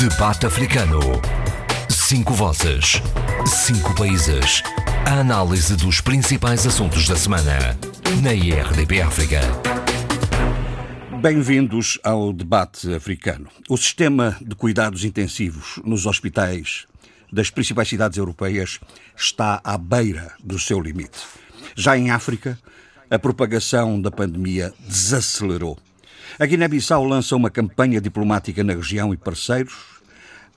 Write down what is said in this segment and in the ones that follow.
Debate Africano. Cinco vozes. Cinco países. A análise dos principais assuntos da semana. Na IRDP África. Bem-vindos ao debate africano. O sistema de cuidados intensivos nos hospitais das principais cidades europeias está à beira do seu limite. Já em África, a propagação da pandemia desacelerou. A Guiné-Bissau lança uma campanha diplomática na região e parceiros.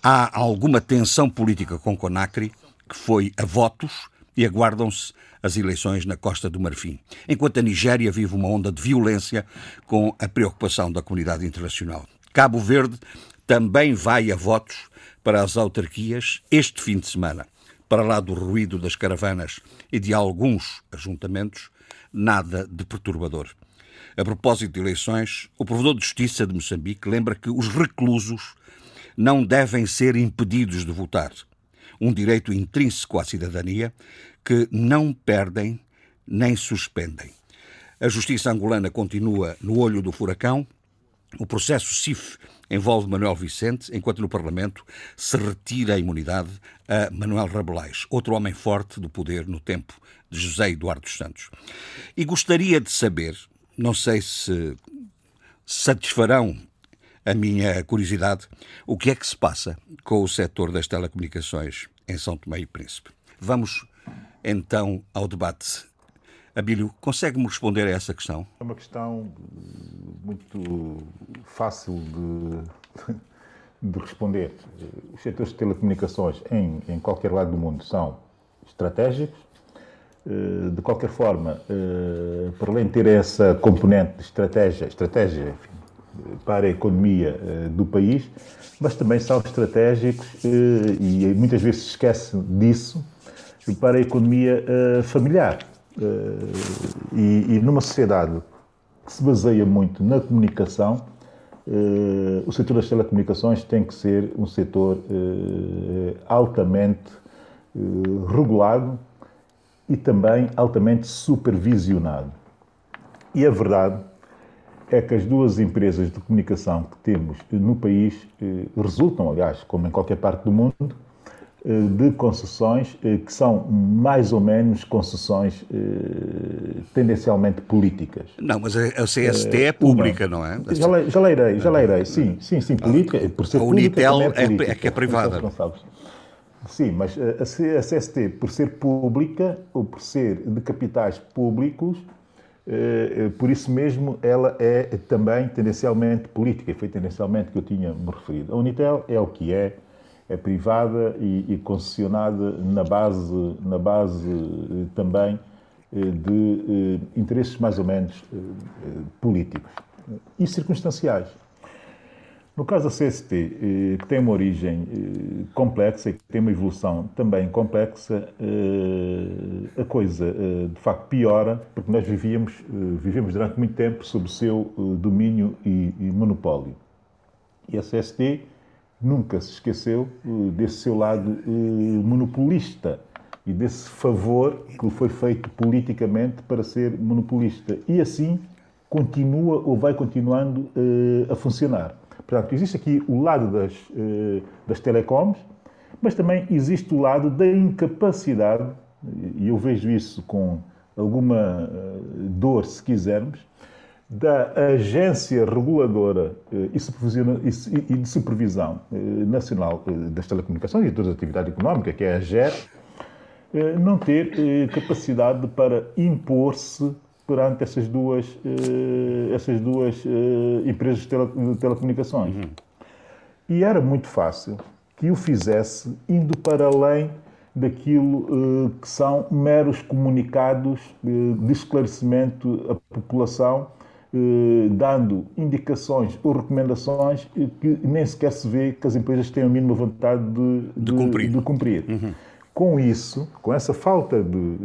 Há alguma tensão política com Conakry, que foi a votos, e aguardam-se as eleições na Costa do Marfim, enquanto a Nigéria vive uma onda de violência com a preocupação da comunidade internacional. Cabo Verde também vai a votos para as autarquias este fim de semana. Para lá do ruído das caravanas e de alguns ajuntamentos, nada de perturbador. A propósito de eleições, o Provedor de Justiça de Moçambique lembra que os reclusos não devem ser impedidos de votar. Um direito intrínseco à cidadania que não perdem nem suspendem. A justiça angolana continua no olho do furacão. O processo CIF envolve Manuel Vicente, enquanto no Parlamento se retira a imunidade a Manuel Rabelais, outro homem forte do poder no tempo de José Eduardo Santos. E gostaria de saber não sei se satisfarão a minha curiosidade, o que é que se passa com o setor das telecomunicações em São Tomé e Príncipe. Vamos então ao debate. Abílio, consegue-me responder a essa questão? É uma questão muito fácil de, de responder. Os setores de telecomunicações em, em qualquer lado do mundo são estratégicos, de qualquer forma, eh, para além de ter essa componente de estratégia, estratégia enfim, para a economia eh, do país, mas também são estratégicos e muitas vezes se esquece disso para a economia familiar. E, numa sociedade que se baseia muito na comunicação, o setor das telecomunicações tem que ser um setor altamente regulado e também altamente supervisionado. E a verdade é que as duas empresas de comunicação que temos no país eh, resultam, aliás, como em qualquer parte do mundo, eh, de concessões eh, que são mais ou menos concessões tendencialmente políticas. Não, mas a CST é pública, não é? Já, le, já leirei, já leirei, sim, sim, sim, política, por ser a Unitel pública, é, política, é, que é privada. Sim, mas a CST, por ser pública ou por ser de capitais públicos, eh, eh, por isso mesmo ela é também tendencialmente política, e foi tendencialmente que eu tinha me referido. A Unitel é o que é, é privada e, concessionada na base, na base eh, também de interesses mais ou menos políticos e circunstanciais. No caso da CST, eh, que tem uma origem eh, complexa e que tem uma evolução também complexa, eh, a coisa de facto piora, porque nós vivíamos, vivemos durante muito tempo sob o seu domínio e monopólio. E a CST nunca se esqueceu desse seu lado monopolista e desse favor que lhe foi feito politicamente para ser monopolista. E assim continua ou vai continuando a funcionar. Portanto, existe aqui o lado das, eh, das telecoms, mas também existe o lado da incapacidade, e eu vejo isso com alguma eh, dor, se quisermos, da agência reguladora eh, e de supervisão nacional das telecomunicações e de todas as atividades económicas, que é a GER, não ter capacidade para impor-se perante essas duas, uh, essas duas uh, empresas de, tele, de telecomunicações. Uhum. E era muito fácil que o fizesse indo para além daquilo uh, que são meros comunicados de esclarecimento à população, dando indicações ou recomendações que nem sequer se vê que as empresas têm a mínima vontade de, de, de cumprir. De cumprir. Uhum. Com isso, com essa falta de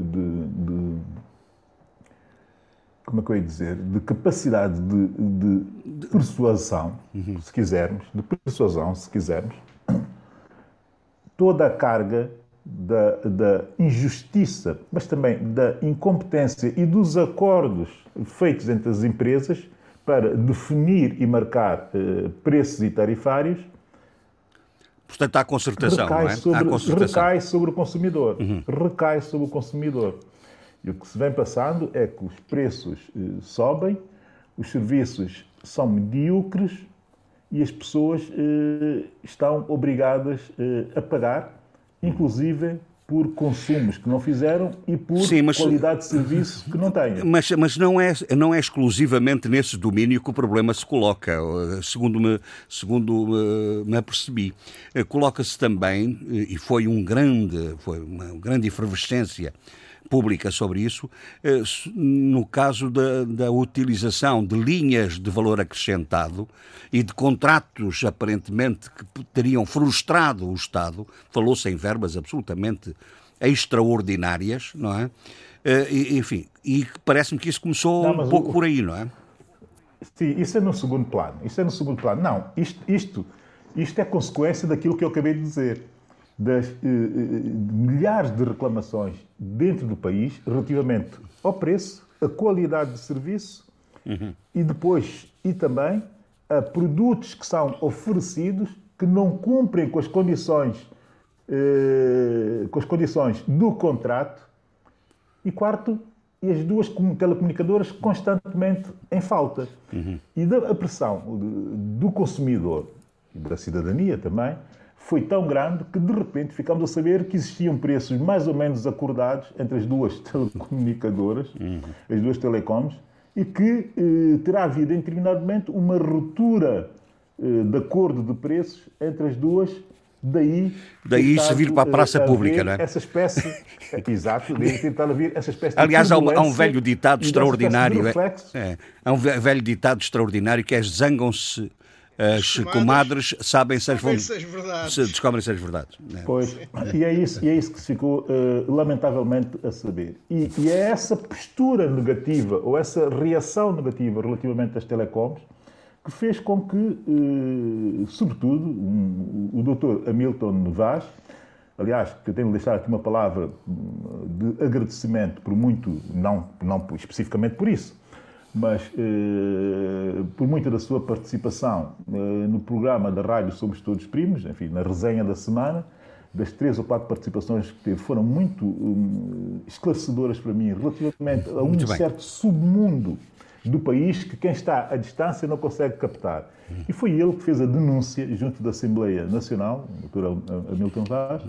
como é que eu ia dizer, de capacidade de, de persuasão, uhum. se quisermos, de persuasão, se quisermos, toda a carga da, da, injustiça, mas também da incompetência e dos acordos feitos entre as empresas para definir e marcar eh, preços e tarifários, Portanto, há concertação, recai, não é? sobre, há concertação. recai sobre o consumidor. Uhum. Recai sobre o consumidor. E o que se vem passando é que os preços eh, sobem, os serviços são medíocres e as pessoas eh, estão obrigadas eh, a pagar, inclusive por consumos que não fizeram e por Sim, mas, qualidade de serviço que não têm. Mas, mas não, é, não é exclusivamente nesse domínio que o problema se coloca, segundo me, segundo eh, me apercebi. Eh, coloca-se também, eh, e foi um grande, foi uma grande efervescência pública sobre isso, eh, no caso da, da, utilização de linhas de valor acrescentado e de contratos aparentemente que teriam frustrado o Estado, falou-se em verbas absolutamente extraordinárias, não é? Eh, e, enfim, e parece-me que isso começou não, um pouco o... por aí, não é? Sim, isso é no segundo plano. Isso é no segundo plano. Não, isto, isto, isto é consequência daquilo que eu acabei de dizer das eh, eh, milhares de reclamações dentro do país relativamente ao preço, à qualidade de serviço uhum. e depois e também a produtos que são oferecidos que não cumprem com as condições eh, com as condições do contrato e quarto e as duas telecomunicadoras constantemente em falta uhum. e da pressão do consumidor e da cidadania também foi tão grande que de repente ficámos a saber que existiam preços mais ou menos acordados entre as duas telecomunicadoras, uhum. as duas telecoms, e que eh, terá havido em determinado momento uma ruptura eh, de acordo de preços entre as duas. Daí, daí se vir para a praça a pública, não é? Essa espécie, exato, daí tentar vir essa espécie Aliás, há um, há um velho ditado extraordinário. É, é, há um velho ditado extraordinário que é zangam-se as comadres sabem se as vão. Se descobrem-se as verdades. Né? Pois, e é, isso, e é isso que se ficou uh, lamentavelmente a saber. E, e, é essa postura negativa, ou essa reação negativa relativamente às telecoms, que fez com que, uh, sobretudo, um, o doutor Hamilton Vaz, aliás, que eu tenho de deixar aqui uma palavra hum, de agradecimento por muito, não, não especificamente por isso, mas eh, por muita da sua participação eh, no programa da Rádio Somos Todos Primos, enfim, na resenha da semana, das três ou quatro participações que teve, foram muito um, esclarecedoras para mim relativamente a um certo submundo do país que quem está à distância não consegue captar. E foi ele que fez a denúncia junto da Assembleia Nacional, o Dr. Hamilton Vaz,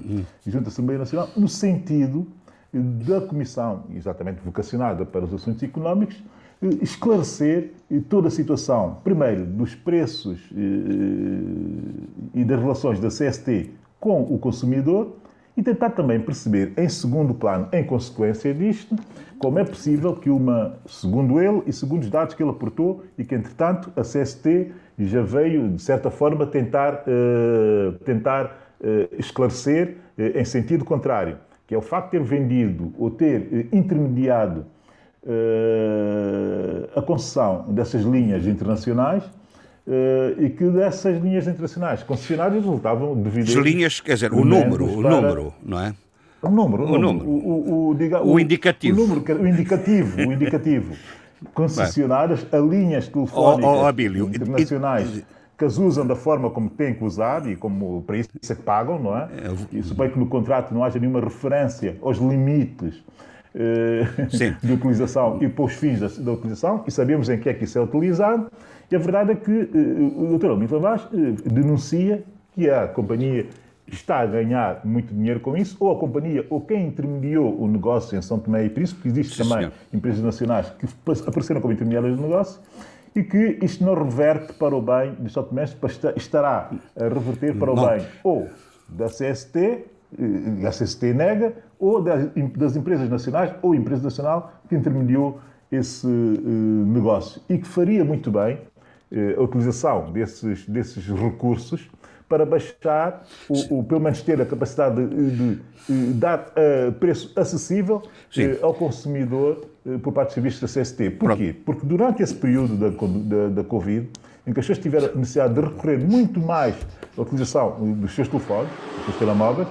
junto da Assembleia Nacional, no sentido da comissão, exatamente vocacionada para os assuntos económicos, esclarecer toda a situação, primeiro, dos preços e das relações da CST com o consumidor e tentar também perceber, em segundo plano, em consequência disto, como é possível que uma, segundo ele e segundo os dados que ele aportou, e que, entretanto, a CST já veio, de certa forma, tentar, uh, tentar esclarecer em sentido contrário, que é o facto de ter vendido ou ter intermediado a concessão dessas linhas internacionais uh, e que dessas linhas internacionais concessionárias resultavam devido As linhas, quer dizer, o número, o número, não é? O número, o, número. O, o, o, diga, o, indicativo. O, número, o indicativo, o indicativo. Concessionárias a linhas telefónicas oh, oh, internacionais que as usam da forma como têm que usar e como para isso é que pagam, não é? é e suponho que no contrato não haja nenhuma referência aos limites eh, de utilização e para os fins da, da, utilização, e sabemos em que é que isso é utilizado, e a verdade é que eh, o Dr. Almir Vaz eh, denuncia que a companhia está a ganhar muito dinheiro com isso, ou a companhia, ou quem intermediou o negócio em São Tomé e Príncipe, que existe Sim, também senhor. empresas nacionais que apareceram como intermediárias do negócio, e que isto não reverte para o bem de São Tomé, estará a reverter para o não. bem ou da CST, a CST nega, ou das, empresas nacionais ou empresa nacional que intermediou esse uh, negócio e que faria muito bem uh, a utilização desses, desses recursos para baixar, ou, ou, pelo menos ter a capacidade de, de, dar uh, preço acessível ao consumidor por parte dos serviços da CST. Porquê? Pronto. Porque durante esse período da, da, da Covid, em que as pessoas tiveram necessidade de recorrer muito mais à utilização dos seus telefones, dos seus telemóveis,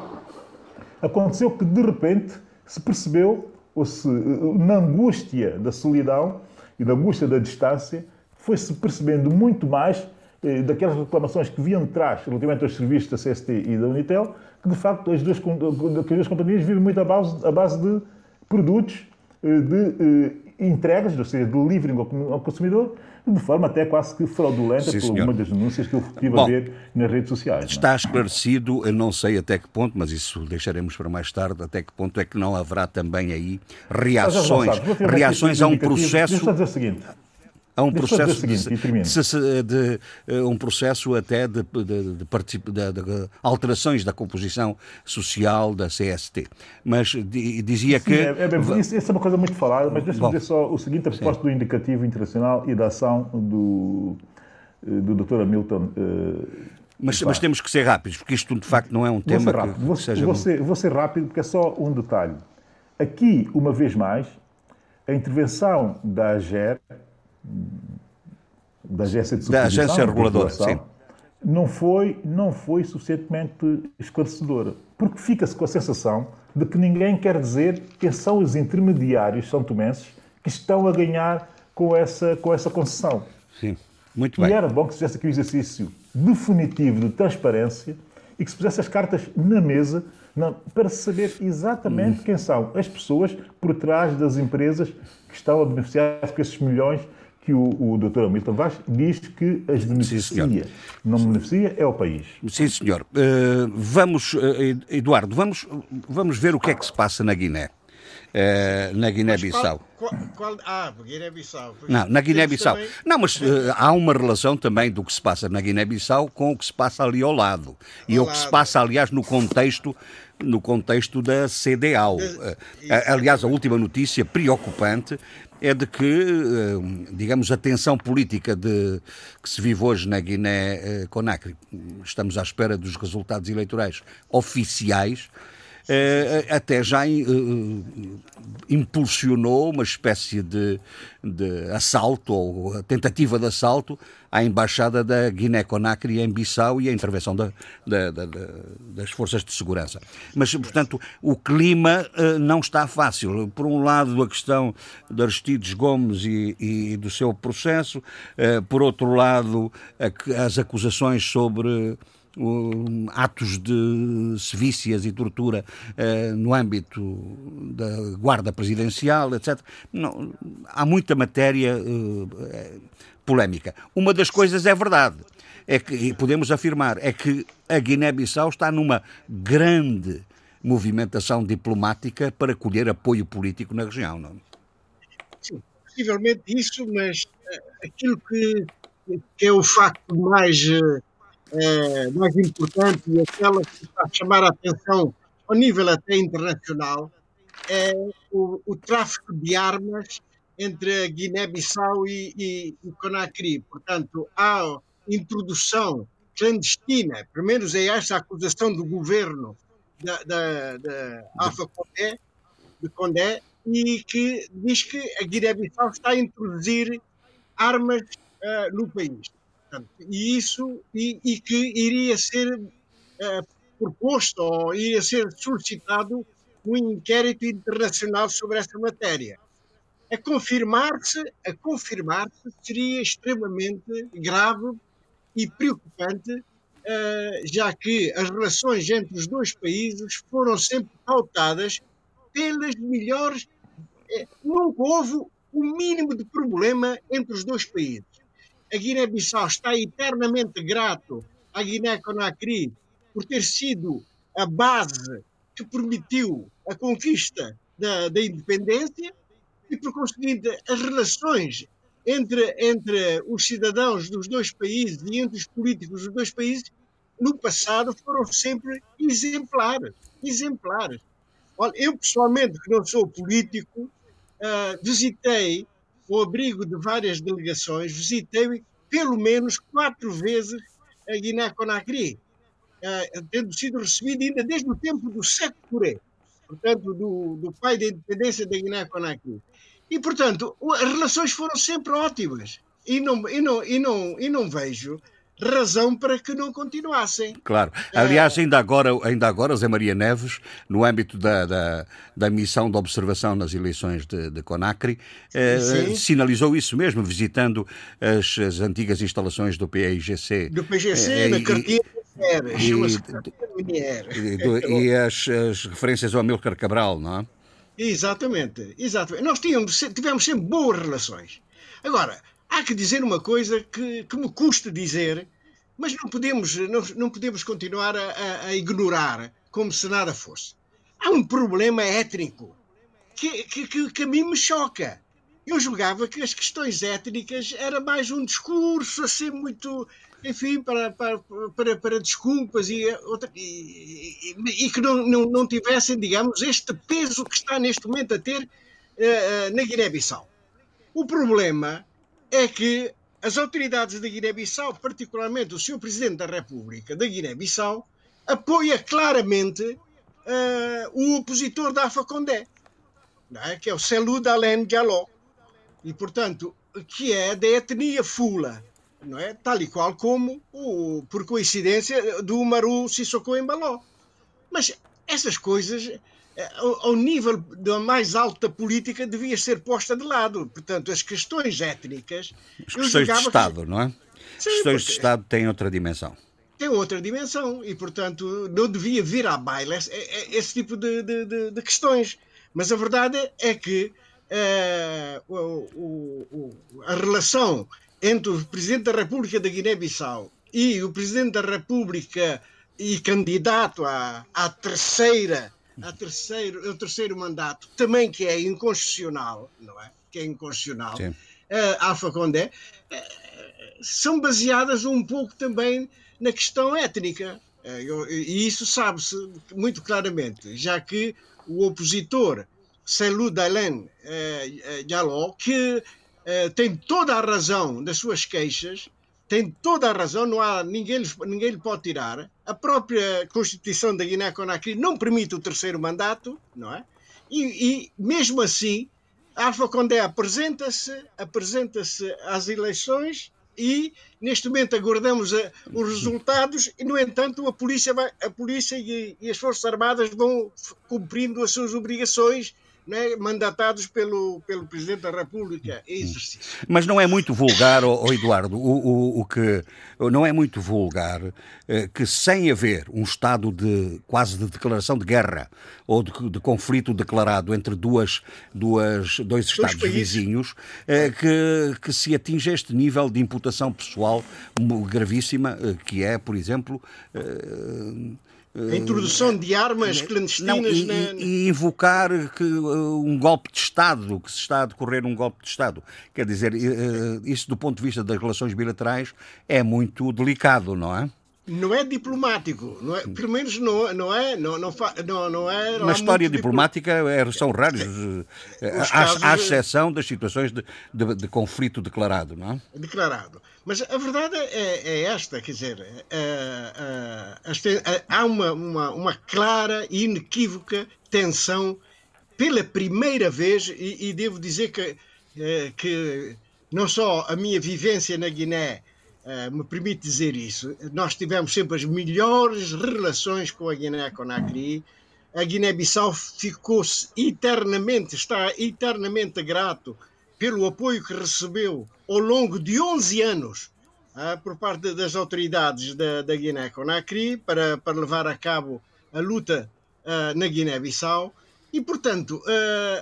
Aconteceu que, de repente, se percebeu, ou se, na angústia da solidão e da angústia da distância, foi-se percebendo muito mais eh, daquelas reclamações que vinham de trás relativamente aos serviços da CST e da Unitel, que de facto as duas, que as duas companhias vivem muito à base, à base de produtos eh, de entregas, ou seja, de livre ao consumidor, de forma até quase que fraudulenta Sim, por alguma das denúncias que eu estive Bom, a ver nas redes sociais. É? Está esclarecido, eu não sei até que ponto, mas isso deixaremos para mais tarde, até que ponto é que não haverá também aí reações, reações a um processo... Deixa eu dizer o seguinte, Há um processo seguinte, de, de, de, eh, um processo até de, de, alterações da composição social da CST. Mas dizia Sim, que. É, é bem, isso, isso, é uma coisa muito falada, mas deixa-me dizer só o seguinte: a proposta do indicativo internacional e da ação do, eh, do Dr. Hamilton. Uh, mas, mas, temos que ser rápidos, porque isto de facto não é um tema vou que, vou, seja. Vou ser, vou ser rápido, porque é só um detalhe. Aqui, uma vez mais, a intervenção da AGER da agência de da agência reguladora, sim. Não foi, não foi suficientemente esclarecedora. Porque fica-se com a sensação de que ninguém quer dizer quem são os intermediários são tomenses que estão a ganhar com essa, com essa concessão. Sim, muito bem. E era bom que se fizesse aqui um exercício definitivo de transparência e que se pusesse as cartas na mesa não, para saber exatamente hum. quem são as pessoas por trás das empresas que estão a beneficiar com esses milhões que o, o Dr. Hamilton Vaz diz que as beneficia. Sim, não beneficia é o país. Sim, senhor. Uh, vamos, uh, Eduardo, vamos, vamos ver o que é que se passa na Guiné. Uh, na Guiné-Bissau. Ah, Guiné-Bissau. Não, na Guiné-Bissau. Também... Não, mas há uma relação também do que se passa na Guiné-Bissau com o que se passa ali ao lado. E ao o que se passa, aliás, no contexto no contexto da CDAO. Aliás, a última notícia preocupante é de que, eh, digamos, a tensão política de, que se vive hoje na Guiné-Conakry, estamos à espera dos resultados eleitorais oficiais, eh, até já eh, impulsionou uma espécie de, de assalto ou tentativa de assalto à embaixada da Guiné-Conakry em Bissau e a intervenção da, da, da, das forças de segurança. Mas, portanto, o clima não está fácil. Por um lado, a questão de Aristides Gomes e, e do seu processo, por outro lado, a, as acusações sobre atos de sevícias e tortura uh, no âmbito da guarda presidencial, etc. Não, há muita matéria uh, polémica. Uma das coisas é verdade, é que podemos afirmar, é que a Guiné-Bissau está numa grande movimentação diplomática para colher apoio político na região, não? Sim, possivelmente isso, mas aquilo que, que é o facto mais é, mais importante e aquela que está a chamar a atenção ao nível até internacional é o, o tráfico de armas entre a Guiné-Bissau e, e, e Conakry. Portanto, há introdução clandestina, pelo menos é esta a acusação do governo da, da, da Alfa Condé, de Condé, e que diz que a Guiné-Bissau está a introduzir armas uh, no país. E isso, e, e, que iria ser uh, proposto ou iria ser solicitado um inquérito internacional sobre essa matéria. A confirmar-se, a confirmar-se seria extremamente grave e preocupante, uh, já que as relações entre os dois países foram sempre pautadas pelas melhores. Eh, nunca houve o mínimo de problema entre os dois países a Guiné-Bissau está eternamente grato à Guiné-Conakry por ter sido a base que permitiu a conquista da, da independência e, por conseguinte, as relações entre, entre os cidadãos dos dois países e entre os políticos dos dois países no passado foram sempre exemplares. exemplares. Olha, eu pessoalmente, que não sou político, uh, visitei ao abrigo de várias delegações, visitei pelo menos quatro vezes a Guiné-Conakry, uh, tendo sido recebido ainda desde o tempo do Século Touré, portanto, do, do pai da independência da Guiné-Conakry. E, portanto, as relações foram sempre ótimas. E não, e não, e não, e não vejo razão para que não continuassem. Claro. Aliás, ainda agora, ainda agora Zé Maria Neves, no âmbito da, da, da missão de observação nas eleições de, de Conacri, eh, sinalizou isso mesmo, visitando as, as, antigas instalações do PIGC. Do PIGC, eh, na Cartinha e, e, e as, as referências ao Amilcar Cabral, não é? Exatamente, exatamente. Nós tínhamos, tivemos sempre boas relações. Agora, há que dizer uma coisa que, que me custa dizer, mas não podemos, não, não podemos continuar a, a, ignorar como se nada fosse. Há um problema étnico que, que, que, a mim me choca. Eu julgava que as questões étnicas era mais um discurso assim muito enfim, para, para, para, para desculpas e, outra, e, e, e, que não, não, não tivessem, digamos, este peso que está neste momento a ter uh, na Guiné-Bissau. O problema é que as autoridades da Guiné-Bissau, particularmente o Sr. Presidente da República da Guiné-Bissau, apoia claramente uh, o opositor da Alpha Condé, é? que é o Selou Dalen Diallo, e, portanto, que é da etnia Fula não é? Tal e qual como, o, por coincidência, do Maru Sissoko Embaló. Mas essas coisas, ao, ao nível da mais alta política, devia ser posta de lado. Portanto, as questões étnicas. As questões de Estado, que... não é? As questões de Estado têm outra dimensão tem outra dimensão e, portanto, não devia vir à baila esse, esse tipo de, de, de, questões. Mas a verdade é que uh, o, o, a relação entre o Presidente da República da Guiné-Bissau e o Presidente da República e candidato à, à terceira, à terceiro, ao terceiro mandato, também que é inconstitucional, não é? Que é inconstitucional, uh, Alfa Condé, uh, são baseadas um pouco também na questão étnica. Uh, e isso sabe-se muito claramente, já que o opositor Selou Dalen uh, Diallo, que eh, tem toda a razão das suas queixas, tem toda a razão, não há ninguém, ninguém lhe pode tirar. A própria Constituição da Guiné-Conakry não permite o terceiro mandato, não é? E, e mesmo assim, Alfa Condé apresenta-se, apresenta-se às eleições e neste momento aguardamos a, eh, os resultados e no entanto a polícia, vai, a polícia e, e as forças armadas vão cumprindo as suas obrigações né, mandatados pelo, pelo Presidente da República em exercício. Mas não é muito vulgar, oh, Eduardo, o, o, o, que não é muito vulgar eh, que sem haver um estado de quase de declaração de guerra ou de, de conflito declarado entre duas, duas, dois Estados dois vizinhos, eh, que, que se atinja este nível de imputação pessoal gravíssima, eh, que é, por exemplo, a introdução de armas clandestinas não, e, na... e, invocar que, uh, um golpe de Estado, que se está a decorrer um golpe de Estado. Quer dizer, uh, isso do ponto de vista das relações bilaterais é muito delicado, não é? não é diplomático, não é, pelo menos não, não é, não, não, não, não é. Na história diplomática é, são raros, à, à exceção das situações de, de, de, conflito declarado, não é? Declarado. Mas a verdade é, é esta, quer dizer, é, é, há uma, uma, uma, clara e inequívoca tensão pela primeira vez, e, e devo dizer que, que não só a minha vivência na Guiné me permite dizer isso. Nós tivemos sempre as melhores relações com a Guiné-Conakry. A Guiné-Bissau ficou eternamente, está eternamente grato pelo apoio que recebeu ao longo de 11 anos uh, por parte das autoridades da, da Guiné-Conakry para, para levar a cabo a luta uh, na Guiné-Bissau. E, portanto,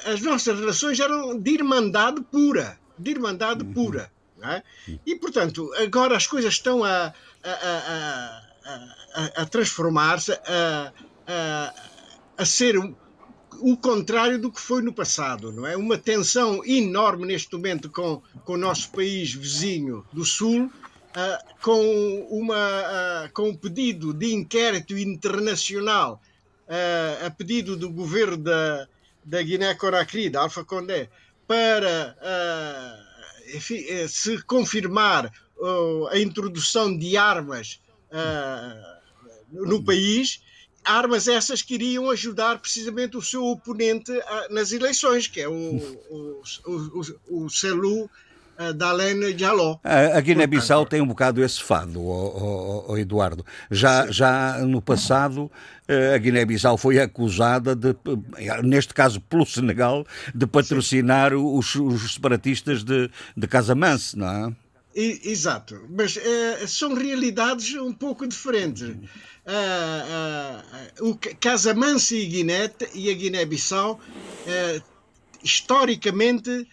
as nossas relações eram de irmandade pura, de irmandade uhum. pura. É? E, portanto, agora as coisas estão a, a, a, a transformar-se, a, a, ser o contrário do que foi no passado, não é? Uma tensão enorme neste momento com, com o nosso país vizinho do Sul, uh, com, uma, uh, com um pedido de inquérito internacional uh, a pedido do governo da, da Guiné-Conakry, da Alfa Condé, para enfim, eh, se confirmar a introdução de armas no país, armas essas que iriam ajudar precisamente o seu oponente uh, nas eleições, que é o, o, o, o Selou da Alain Diallo. A, a Guiné-Bissau tem um bocado esse fado, oh, oh, oh, Eduardo. Já, já no passado, a Guiné-Bissau foi acusada, de, neste caso pelo Senegal, de patrocinar os, os, separatistas de, de Casamance, não é? Exato, mas uh, são realidades um pouco diferentes. Uh, uh, o Casamance e, Guiné, e a Guiné-Bissau, historicamente,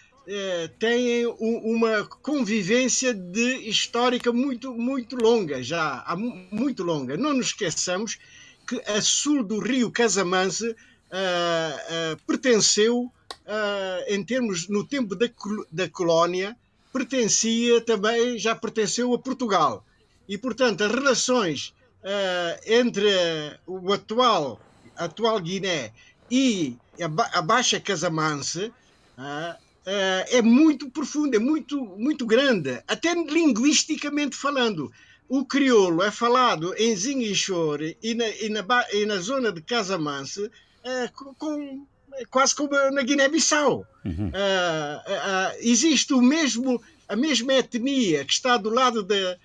têm uma convivência de histórica muito, muito longa, já muito longa. Não nos esqueçamos que a sul do rio Casamance pertenceu, em termos no tempo da, da colónia, pertencia também, já pertenceu a Portugal. E, portanto, as relações uh, entre o atual, atual Guiné e a, ba a Baixa Casamance uh, uh, é muito profunda, é muito, muito grande, até linguisticamente falando. O crioulo é falado em Zinguichore e na, e na, e na zona de Casamance com quase como na Guiné-Bissau. Uhum. Uh, existe o mesmo, a mesma etnia que está do lado da,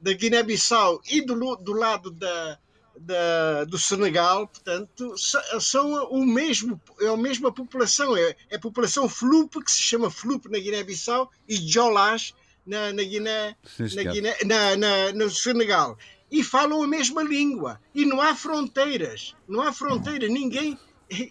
da, Guiné-Bissau e do, do lado da, da, do Senegal, portanto, são o mesmo, é a mesma população, é, é a população Flupe, que se chama Flupe na Guiné-Bissau, e Jolas na, na Guiné, na Guiné na, na, no Senegal. E falam a mesma língua. E não há fronteiras. Não há fronteira. Ninguém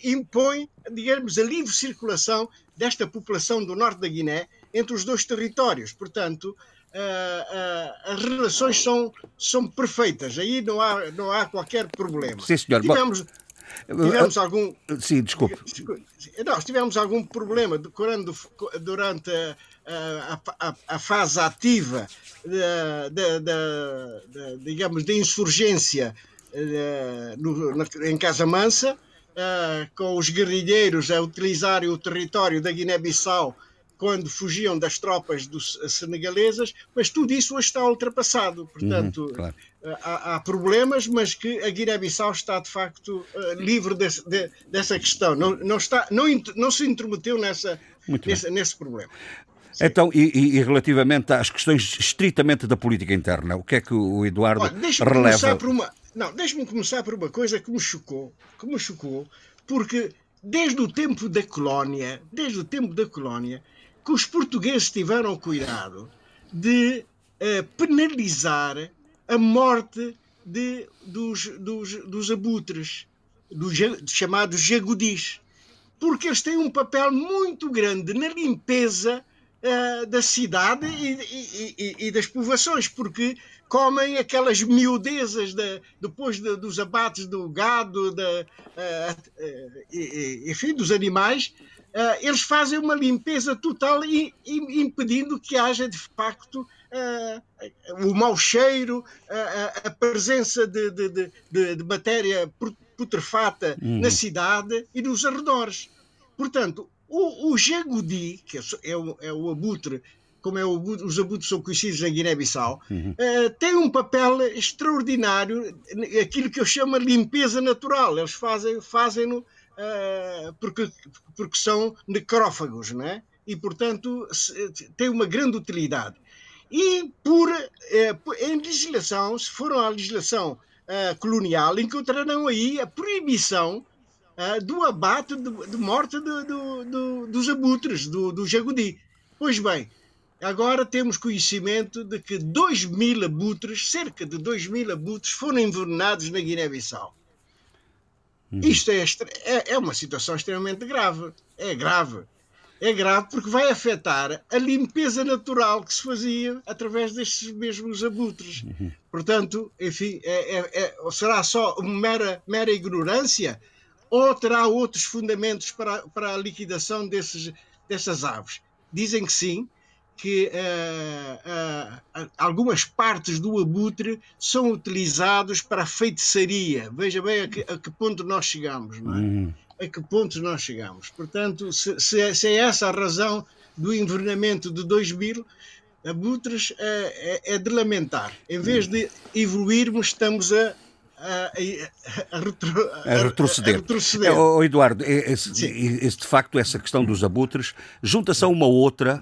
impõe, digamos, a livre circulação desta população do norte da Guiné entre os dois territórios. Portanto, uh, uh, as relações são, são perfeitas, aí não há, não há qualquer problema. Sim, senhor. Tivemos, tivemos algum. Sim, desculpe. Nós tivemos algum problema durante, durante a, a, a fase ativa da, digamos, insurgência eh, no, na, em Casa Mansa uh, com os guerrilheiros a utilizarem o território da Guiné-Bissau quando fugiam das tropas dos, senegalesas, mas tudo isso hoje está ultrapassado. Portanto, uhum, claro. uh, há, há, problemas, mas que a Guiné-Bissau está de facto uh, livre desse, de, dessa questão. Não, não, está, não, não se intrometeu nessa, nesse, nesse problema. Sim. Então, e, e, relativamente às questões estritamente da política interna, o que é que o Eduardo Olha, releva? Por uma, não, deixe-me começar por uma coisa que me chocou, que me chocou, porque desde o tempo da colónia, desde o tempo da colónia, que os portugueses tiveram cuidado de uh, penalizar a morte de, dos, dos, dos abutres, dos chamados jagudis, porque eles têm um papel muito grande na limpeza uh, da cidade e, e, e, e, das povoações, porque comem aquelas miudezas de, depois de, dos abates do gado, de, uh, uh, enfim, dos animais, uh, eles fazem uma limpeza total e, e impedindo que haja de facto o mau cheiro, a presença de, de, de, de matéria putrefata uhum. na cidade e nos arredores. Portanto, o, o jagudi, que é o, é o abutre como é o, os abutres são conhecidos na Guiné-Bissau, uhum. uh, tem um papel extraordinário, aquilo que eu chamo de limpeza natural. Eles fazem, fazem-no uh, porque, porque são necrófagos, não é? E, portanto, se, tem uma grande utilidade. E por, uh, em legislação, se foram à legislação colonial, encontrarão aí a proibição do abate, de, de morte do, do, do, dos abutres, do, do jagudi. Pois bem, Agora temos conhecimento de que 2 mil abutres, cerca de 2 mil abutres, foram envenenados na Guiné-Bissau. Uhum. Isto é, é, é, uma situação extremamente grave. É grave. É grave porque vai afetar a limpeza natural que se fazia através destes mesmos abutres. Uhum. Portanto, enfim, é, é, é será só uma mera, mera ignorância ou terá outros fundamentos para, para a liquidação desses, dessas aves? Dizem que sim, que uh, uh, algumas partes do abutre são utilizados para a feitiçaria. Veja bem a que, a que ponto nós chegamos, não é? Uhum. A que ponto nós chegamos. Portanto, se, se, é, se é essa a razão do envenenamento de 2000 abutres, é, é, é de lamentar. Em vez de evoluirmos, estamos a a, a, retro, a, retroceder. retroceder. É, oh, Eduardo, esse, esse, de facto, essa questão dos abutres junta-se a uma outra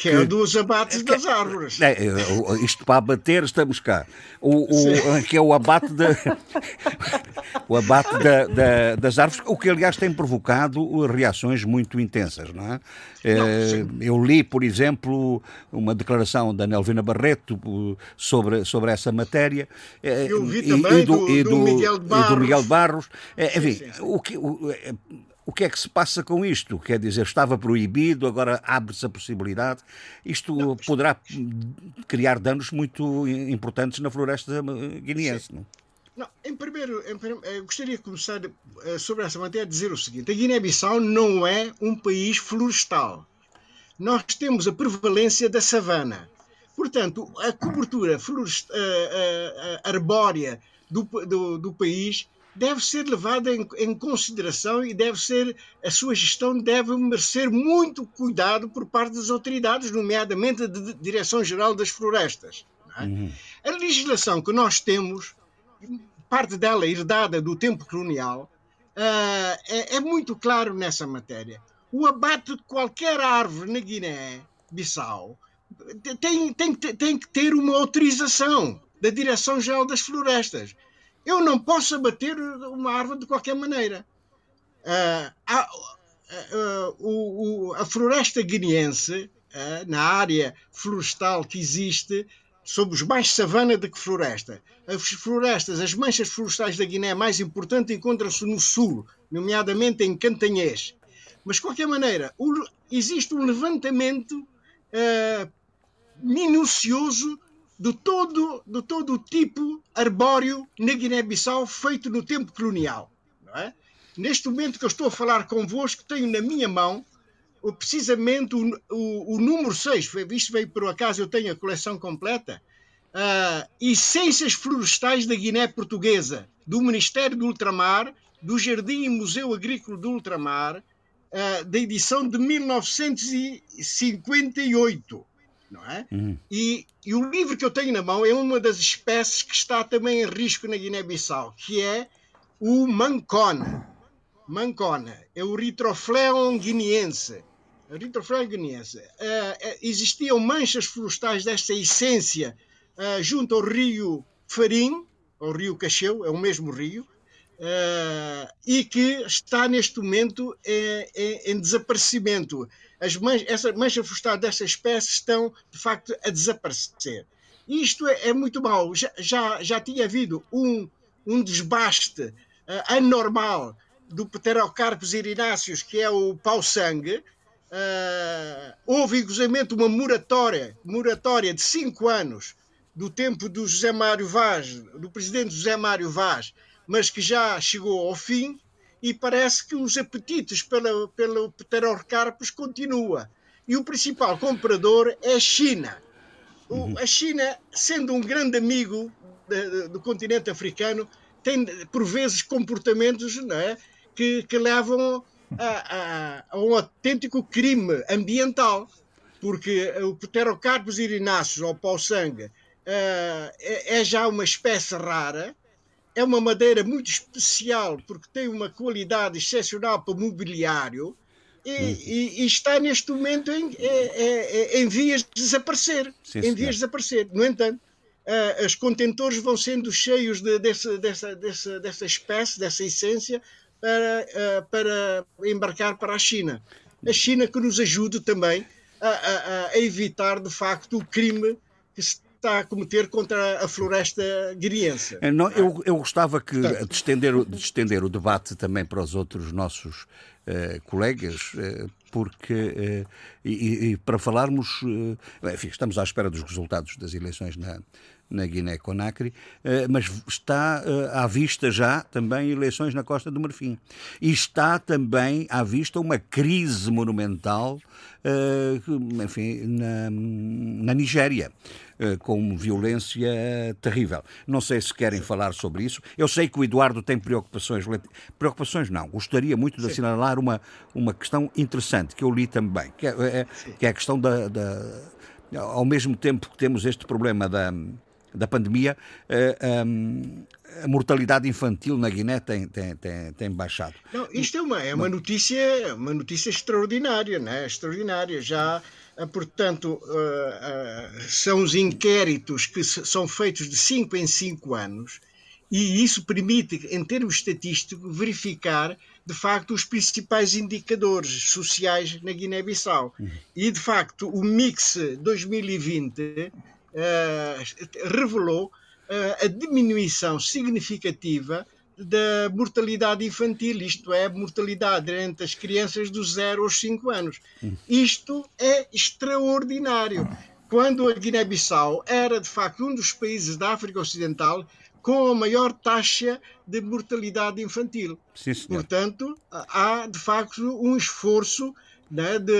Que é dos abates das árvores. É, isto para abater, estamos cá. O, o, que é o abate, de, o abate da, da, das árvores, o que aliás tem provocado reações muito intensas, não é? Não, eu li, por exemplo, uma declaração da Nelvina Barreto sobre, sobre essa matéria. Eu vi também e, do, do, do, Miguel de Barros. E do Miguel Barros. Enfim, sim, sim. O que, o, o que é que se passa com isto? Quer dizer, estava proibido, agora abre-se a possibilidade. Isto não, poderá criar danos muito importantes na floresta guineense, não? Não, em primeiro, em primeiro eu gostaria de começar eh, sobre essa matéria a dizer o seguinte: a Guiné-Bissau não é um país florestal. Nós temos a prevalência da savana. Portanto, a cobertura uh, arbórea do, do, do país deve ser levada em, em, consideração e deve ser a sua gestão deve merecer muito cuidado por parte das autoridades, nomeadamente da Direção-Geral das Florestas. É? Uhum. A legislação que nós temos, parte dela herdada do tempo colonial, uh, é, é, muito claro nessa matéria. O abate de qualquer árvore na Guiné-Bissau tem, tem, tem que ter uma autorização da Direção-Geral das Florestas. Eu não posso abater uma árvore de qualquer maneira. Uh, a, uh, o, o, a floresta guineense, uh, na área florestal que existe, somos mais savana do que floresta. As florestas, as manchas florestais da Guiné mais importantes encontram-se no sul, nomeadamente em Cantanhês. Mas, de qualquer maneira, o, existe um levantamento minucioso de todo, de todo o tipo arbóreo na Guiné-Bissau feito no tempo colonial. É? Neste momento que eu estou a falar convosco, tenho na minha mão precisamente o, o, o número 6, isto veio por acaso, eu tenho a coleção completa, uh, Essências Florestais da Guiné Portuguesa, do Ministério do Ultramar, do Jardim e Museu Agrícola do Ultramar, uh, da edição de 1958 não é? Uhum. E, e, o livro que eu tenho na mão é uma das espécies que está também em risco na Guiné-Bissau, que é o mancona. Mancona é o Ritrofleon guineense. Ritrofleon guineense. Uh, existiam manchas florestais desta essência uh, junto ao rio Farim, ao rio Cacheu, é o mesmo rio, uh, e que está neste momento em, em, em desaparecimento as man essa mancha florestal dessa espécie estão, de facto, a desaparecer. Isto é, é muito mau. Já, já, já tinha havido um, um desbaste uh, anormal do Pterocarpus irináceos, que é o pau-sangue. Uh, houve, inclusive, uma moratória, moratória de cinco anos do tempo do José Mário Vaz, do presidente José Mário Vaz, mas que já chegou ao fim e parece que os apetites pela, pelo pterocarpus continua. E o principal comprador é a China. O, uhum. a China, sendo um grande amigo de, de, do continente africano, tem por vezes comportamentos é, que, que, levam a, a, a, um autêntico crime ambiental, porque o Pterocarpus irináceos, ou pau-sangue, uh, é, é já uma espécie rara, é uma madeira muito especial porque tem uma qualidade excepcional para mobiliário e, uhum. e, e está neste momento em, é, é, é, em vias de desaparecer. Sim, em vias de desaparecer. No entanto, uh, os contentores vão sendo cheios de, dessa, dessa, dessa, dessa espécie, dessa essência, para, uh, para embarcar para a China. A China que nos ajude também a, a, a evitar, de facto, o crime que se está a cometer contra a floresta guiriense. É, não, eu, eu gostava que, de, estender, de estender o debate também para os outros nossos uh, colegas, uh, porque uh, e, e, para falarmos, enfim, estamos à espera dos resultados das eleições na, na Guiné-Conakry, mas está à vista já também eleições na Costa do Marfim. E está também à vista uma crise monumental, enfim, na, na Nigéria. Eh, com violência terrível. Não sei se querem falar sobre isso. Eu sei que o Eduardo tem preocupações. Preocupações não. Gostaria muito de Sim. assinalar uma, uma questão interessante que eu li também, que é, é que é a questão da, da. Ao mesmo tempo que temos este problema da da pandemia, a mortalidade infantil na Guiné tem, tem, tem, tem baixado. Não, isto é uma, é uma notícia, uma notícia extraordinária, né? extraordinária. Já, portanto, são os inquéritos que são feitos de 5 em 5 anos e isso permite, em termos estatísticos, verificar de facto os principais indicadores sociais na Guiné-Bissau. Uhum. E de facto o Mix 2020 uh, eh, revelou uh, a diminuição significativa da mortalidade infantil, isto é, mortalidade entre as crianças dos 0 aos 5 anos. Uhum. Isto é extraordinário. Quando a Guiné-Bissau era, de facto, um dos países da África Ocidental com a maior taxa de mortalidade infantil. Sim, Portanto, há de facto um esforço né, de,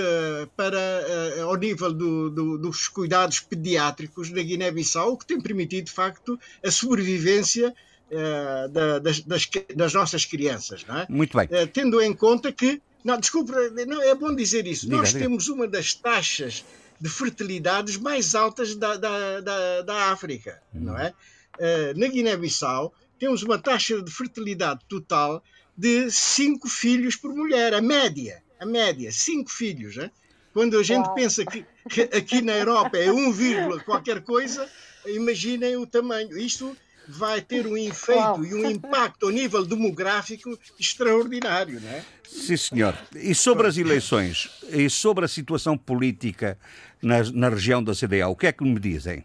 para, uh, ao nível do, do, dos cuidados pediátricos na Guiné-Bissau, que tem permitido, de facto, a sobrevivência uh, da, das, das, das, nossas crianças. Não é? Muito bem. Uh, tendo em conta que, não, desculpe, não, é bom dizer isso, diga, nós diga. temos uma das taxas de fertilidades mais altas da, da, da, da África, hum. não é? Eh, na Guiné-Bissau, temos uma taxa de fertilidade total de 5 filhos por mulher, a média, a média, 5 filhos. Né? Quando a gente Uau. pensa que, que, aqui na Europa é 1, qualquer coisa, imaginem o tamanho. Isto vai ter um efeito Uau. e um impacto ao nível demográfico extraordinário, não é? Sim, senhor. E sobre as eleições e sobre a situação política na, na região da CDA, o que é que me dizem?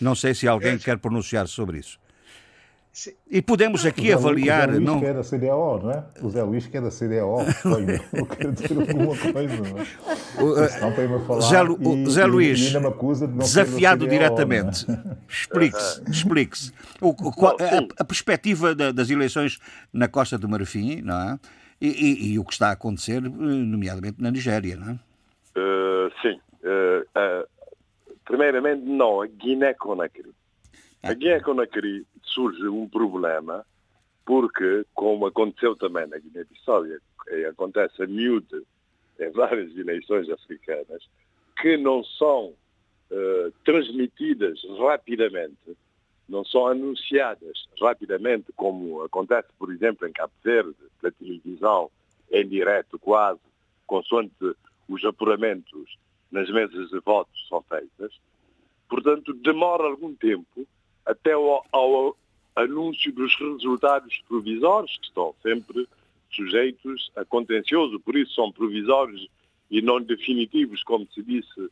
Não sei se alguém é. quer pronunciar sobre isso. E podemos aqui avaliar. O Zé Luís não... que é da CDO, não é? O Zé Luís que é da CDO. Eu quero dizer alguma coisa, não é? Me falar. Zé, Lu... Zé Luís, de desafiado CDO, diretamente. É? Explique-se. Explique-se. A, a, perspectiva da, das eleições na Costa do Marfim, não é? E, e, e, o que está a acontecer, nomeadamente na Nigéria, não é? Uh, sim. Uh, uh, Primeiramente, não, a Guiné-Conakry. A ah. Guiné-Conakry surge um problema porque, como aconteceu também na Guiné-Bissau e acontece a miúde em várias eleições africanas, que não são uh, transmitidas rapidamente, não são anunciadas rapidamente, como acontece, por exemplo, em Cabo Verde, pela televisão, em direto quase, consoante os apuramentos nas mesas de votos são feitas. Portanto, demora algum tempo até ao, ao anúncio dos resultados provisórios, que estão sempre sujeitos a contencioso, por isso são provisórios e não definitivos, como se disse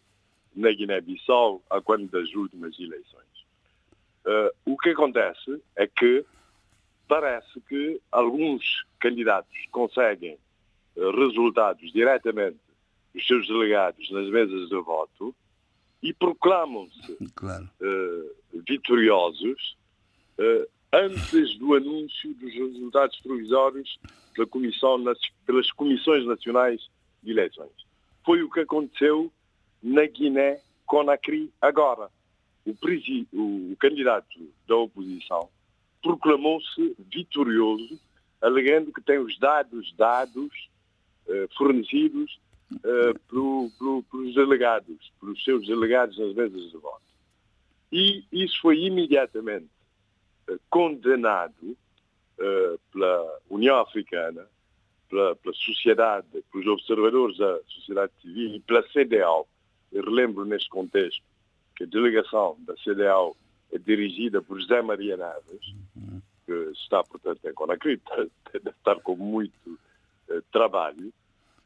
na Guiné-Bissau, a quando das últimas eleições. Uh, o que acontece é que parece que alguns candidatos conseguem uh, resultados diretamente os seus delegados nas mesas de voto e proclamam-se claro. uh, vitoriosos uh, antes do anúncio dos resultados provisórios pela comissão, pelas comissões nacionais de eleições. Foi o que aconteceu na Guiné-Conakry agora. O, o, o candidato da oposição proclamou-se vitorioso, alegando que tem os dados dados uh, fornecidos uh, pelo, pelo, pelos delegados, pelos seus delegados nas mesas de voto. E isso foi imediatamente uh, condenado uh, pela União Africana, pela, pela, sociedade, pelos observadores da sociedade civil e pela CDAO. Eu relembro neste contexto que a delegação da CDAO é dirigida por José Maria Naves, que está, portanto, em Conakry, deve estar com muito trabalho,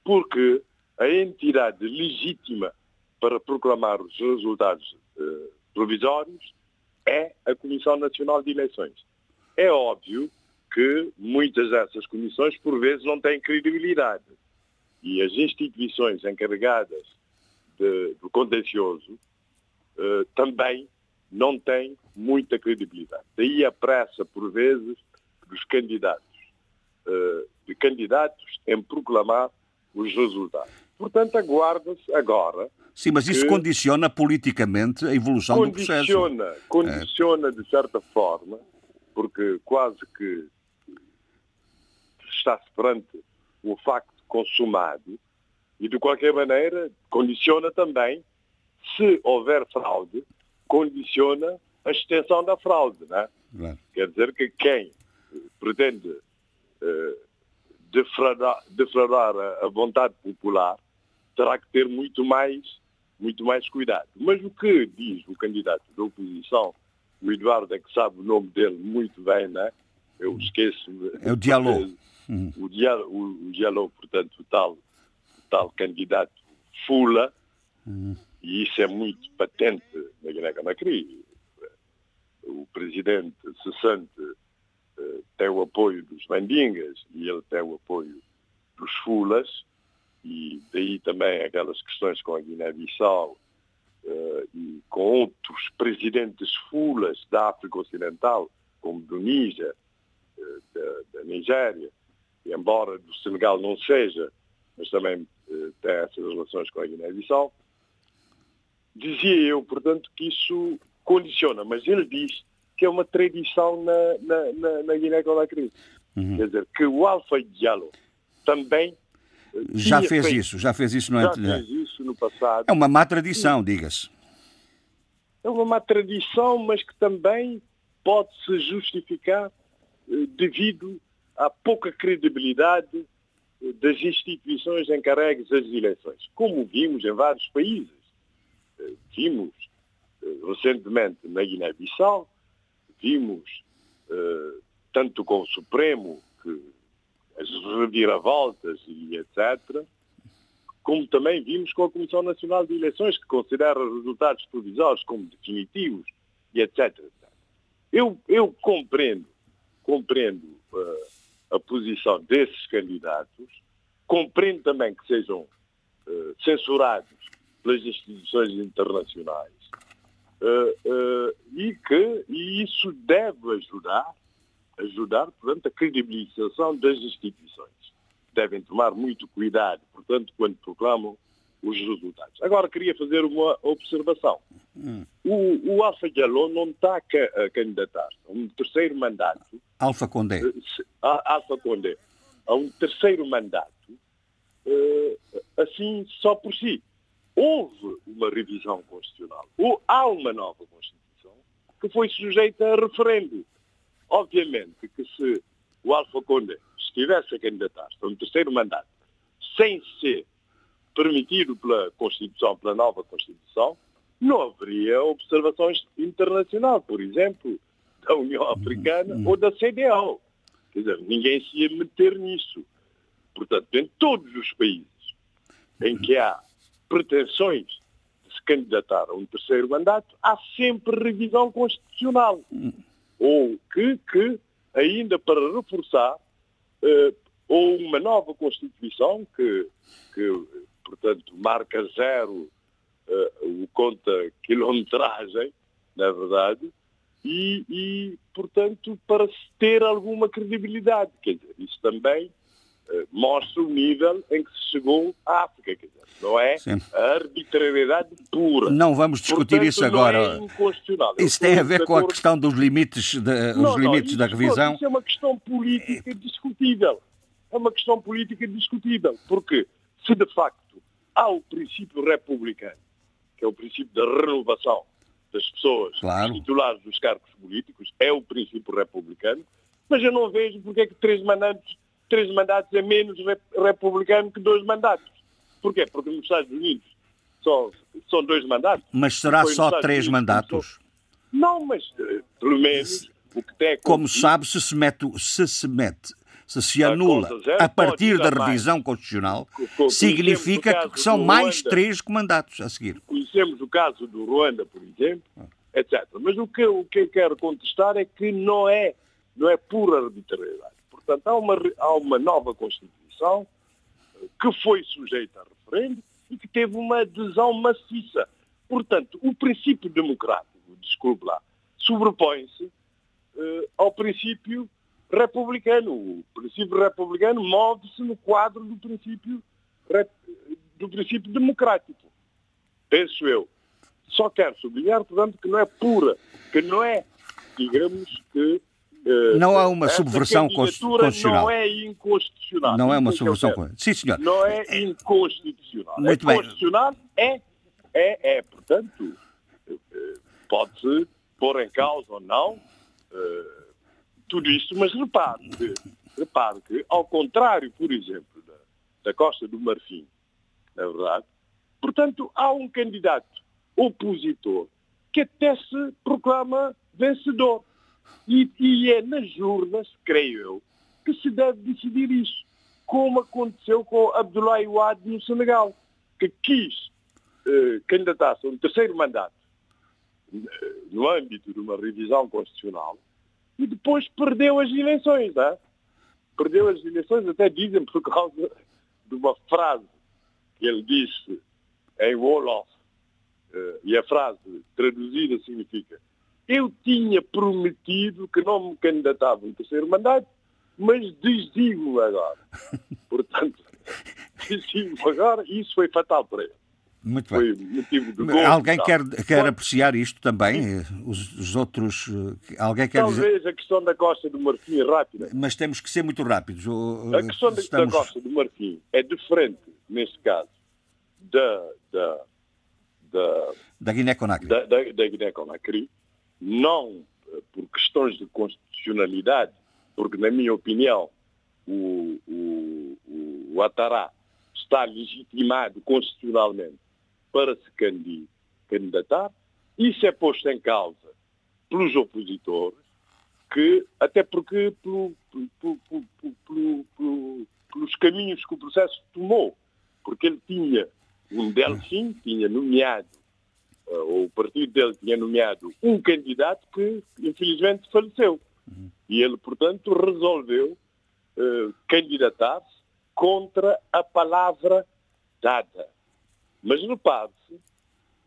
porque a entidade legítima para proclamar os resultados eh, provisórios é a Comissão Nacional de Eleições. É óbvio que muitas dessas comissões, por vezes, não têm credibilidade. E as instituições encarregadas de, do contencioso eh, também não têm muita credibilidade. Daí a pressa, por vezes, dos candidatos, eh, de candidatos em proclamar os resultados. Portanto, aguarda-se agora. Sim, mas isso condiciona politicamente a evolução do processo. Condiciona, condiciona é. de certa forma, porque quase que está-se perante um facto consumado e, de qualquer maneira, condiciona também, se houver fraude, condiciona a extensão da fraude. Né? Claro. Quer dizer que quem pretende uh, defraudar, defraudar a, a, vontade popular terá que ter muito mais, muito mais cuidado. Mas o que diz o candidato da oposição, o Eduardo é que sabe o nome dele muito bem, né? eu esqueço. É o. Uhum. O, Diallo, o, portanto, o tal, tal candidato Fula, uhum. e isso é muito patente na Guiné-Conakry. O presidente cessante uh, tem o apoio dos mandingas e ele tem o apoio dos Fulas, e daí também aquelas questões com a Guiné-Bissau uh, e com outros presidentes Fulas da África Ocidental, como do Níger, uh, da, da Nigéria, e embora do Senegal não seja, mas também uh, tem essas relações com a Guiné-Bissau. Dizia eu, portanto, que isso condiciona, mas ele diz que é uma tradição na, na, na, na Guiné-Conakry. Uhum. Quer dizer, que o Alfa Diallo também já fez feito, isso, já fez isso no Já fez isso no passado. É uma má tradição, diga-se. É uma má tradição, mas que também pode se justificar eh, devido à pouca credibilidade das instituições encarregues das eleições, como vimos em vários países. Eh, vimos eh, recentemente na Guiné-Bissau, vimos eh, tanto com o Supremo, que as reviravoltas e etc., como também vimos com a Comissão Nacional de Eleições, que considera os resultados provisórios como definitivos e etc. Eu, eu compreendo, compreendo uh, a posição desses candidatos, compreendo também que sejam uh, censurados pelas instituições internacionais uh, e que e isso deve ajudar, ajudar, portanto, a credibilização das instituições. Devem tomar muito cuidado, portanto, quando proclamam os resultados. Agora, queria fazer uma observação. Hum. O, o Alfa Diallo não está a candidatar a um terceiro mandato. Alfa Condé. Alfa Condé. A um terceiro mandato, eh, assim, só por si. Houve uma revisão constitucional. Ou há uma nova Constituição que foi sujeita a referendo. Obviamente que se o Alfa Condé estivesse a candidatar-se a um terceiro mandato sem ser permitido pela Constituição, pela nova Constituição, não haveria observações internacionais, por exemplo, da União Africana ou da CDAO. Quer dizer, ninguém se ia meter nisso. Portanto, em todos os países em que há pretensões de se candidatar a um terceiro mandato, há sempre revisão constitucional. Ou que, que ainda para reforçar, eh, ou uma nova Constituição que, que portanto, marca zero uh, o conta quilometragem, na verdade, e, e, portanto, para se ter alguma credibilidade. Quer dizer, isso também uh, mostra o nível em que se chegou à África, quer dizer, não é Sim. a arbitrariedade pura. Não vamos discutir portanto, isso agora. É isso tem a ver com a questão dos limites, de, não, os limites não, da revisão. Isso é uma questão política discutível. É uma questão política discutível. Porque se de facto há o princípio republicano, que é o princípio da renovação das pessoas claro. titulares dos cargos políticos, é o princípio republicano, mas eu não vejo porque é que três mandatos, três mandatos é menos republicano que dois mandatos. Porquê? Porque nos Estados Unidos só, são dois mandatos. Mas será só três Unidos, mandatos? Não, mas eh, pelo menos o que tem Como sabe, se se mete, se se mete se se anula a partir da revisão constitucional, significa que são mais três comandatos a seguir. Conhecemos o caso do Ruanda, por exemplo, etc. Mas o que, o que eu quero contestar é que não é, não é pura arbitrariedade. Portanto, há uma, há uma nova Constituição eh, que foi sujeita a referendo e que teve uma adesão maciça. Portanto, o princípio democrático, desculpe lá, sobrepõe-se uh, ao princípio republicano. O princípio republicano move-se no quadro do princípio, do princípio democrático. Penso eu. Só quero sublinhar, portanto, que não é pura, que não é, digamos que. Uh, não há uma subversão constitucional. Não é inconstitucional. Não é uma subversão constitucional. Sim, senhor. Não é, é inconstitucional. Muito é constitucional, é, é, é, portanto, pode-se pôr em causa ou não tudo isto, mas repare que, repare que, ao contrário, por exemplo, da, da Costa do Marfim, na verdade, portanto, há um candidato opositor que até se proclama vencedor. E, e, é nas urnas, creio eu, que se deve decidir isso, como aconteceu com Abdoulaye Wade no Senegal, que quis eh, candidatar-se a um terceiro mandato eh, no âmbito de uma revisão constitucional e depois perdeu as eleições. Não é? Perdeu as eleições, até dizem por causa de uma frase que ele disse em Wolof, uh, e a frase traduzida significa eu tinha prometido que não me candidatava no terceiro mandato, mas desdigo agora. Portanto, desdigo agora e isso foi fatal para ele. Muito bem. Foi motivo de gol, Alguém quer, quer apreciar isto também? Os, os, outros. Eh, alguém quer Talvez dizer... a questão da Costa do Marfim é rápida. Mas temos que ser muito rápidos. A questão Estamos... da Costa do Marfim é diferente, neste caso, da. da da, da Guiné-Conakry. Da, da, da Guiné-Conakry, não eh, por questões de constitucionalidade, porque, na minha opinião, o, o, o Atará está legitimado constitucionalmente para se candidatar. Isso é posto em causa pelos opositores, que, até porque pelo, pelo, pelo, pelos caminhos que o processo tomou, porque ele tinha um Delfim, tinha nomeado, o partido dele tinha nomeado um candidato que infelizmente faleceu. E ele, portanto, resolveu uh, candidatar-se contra a palavra dada. Mas repare-se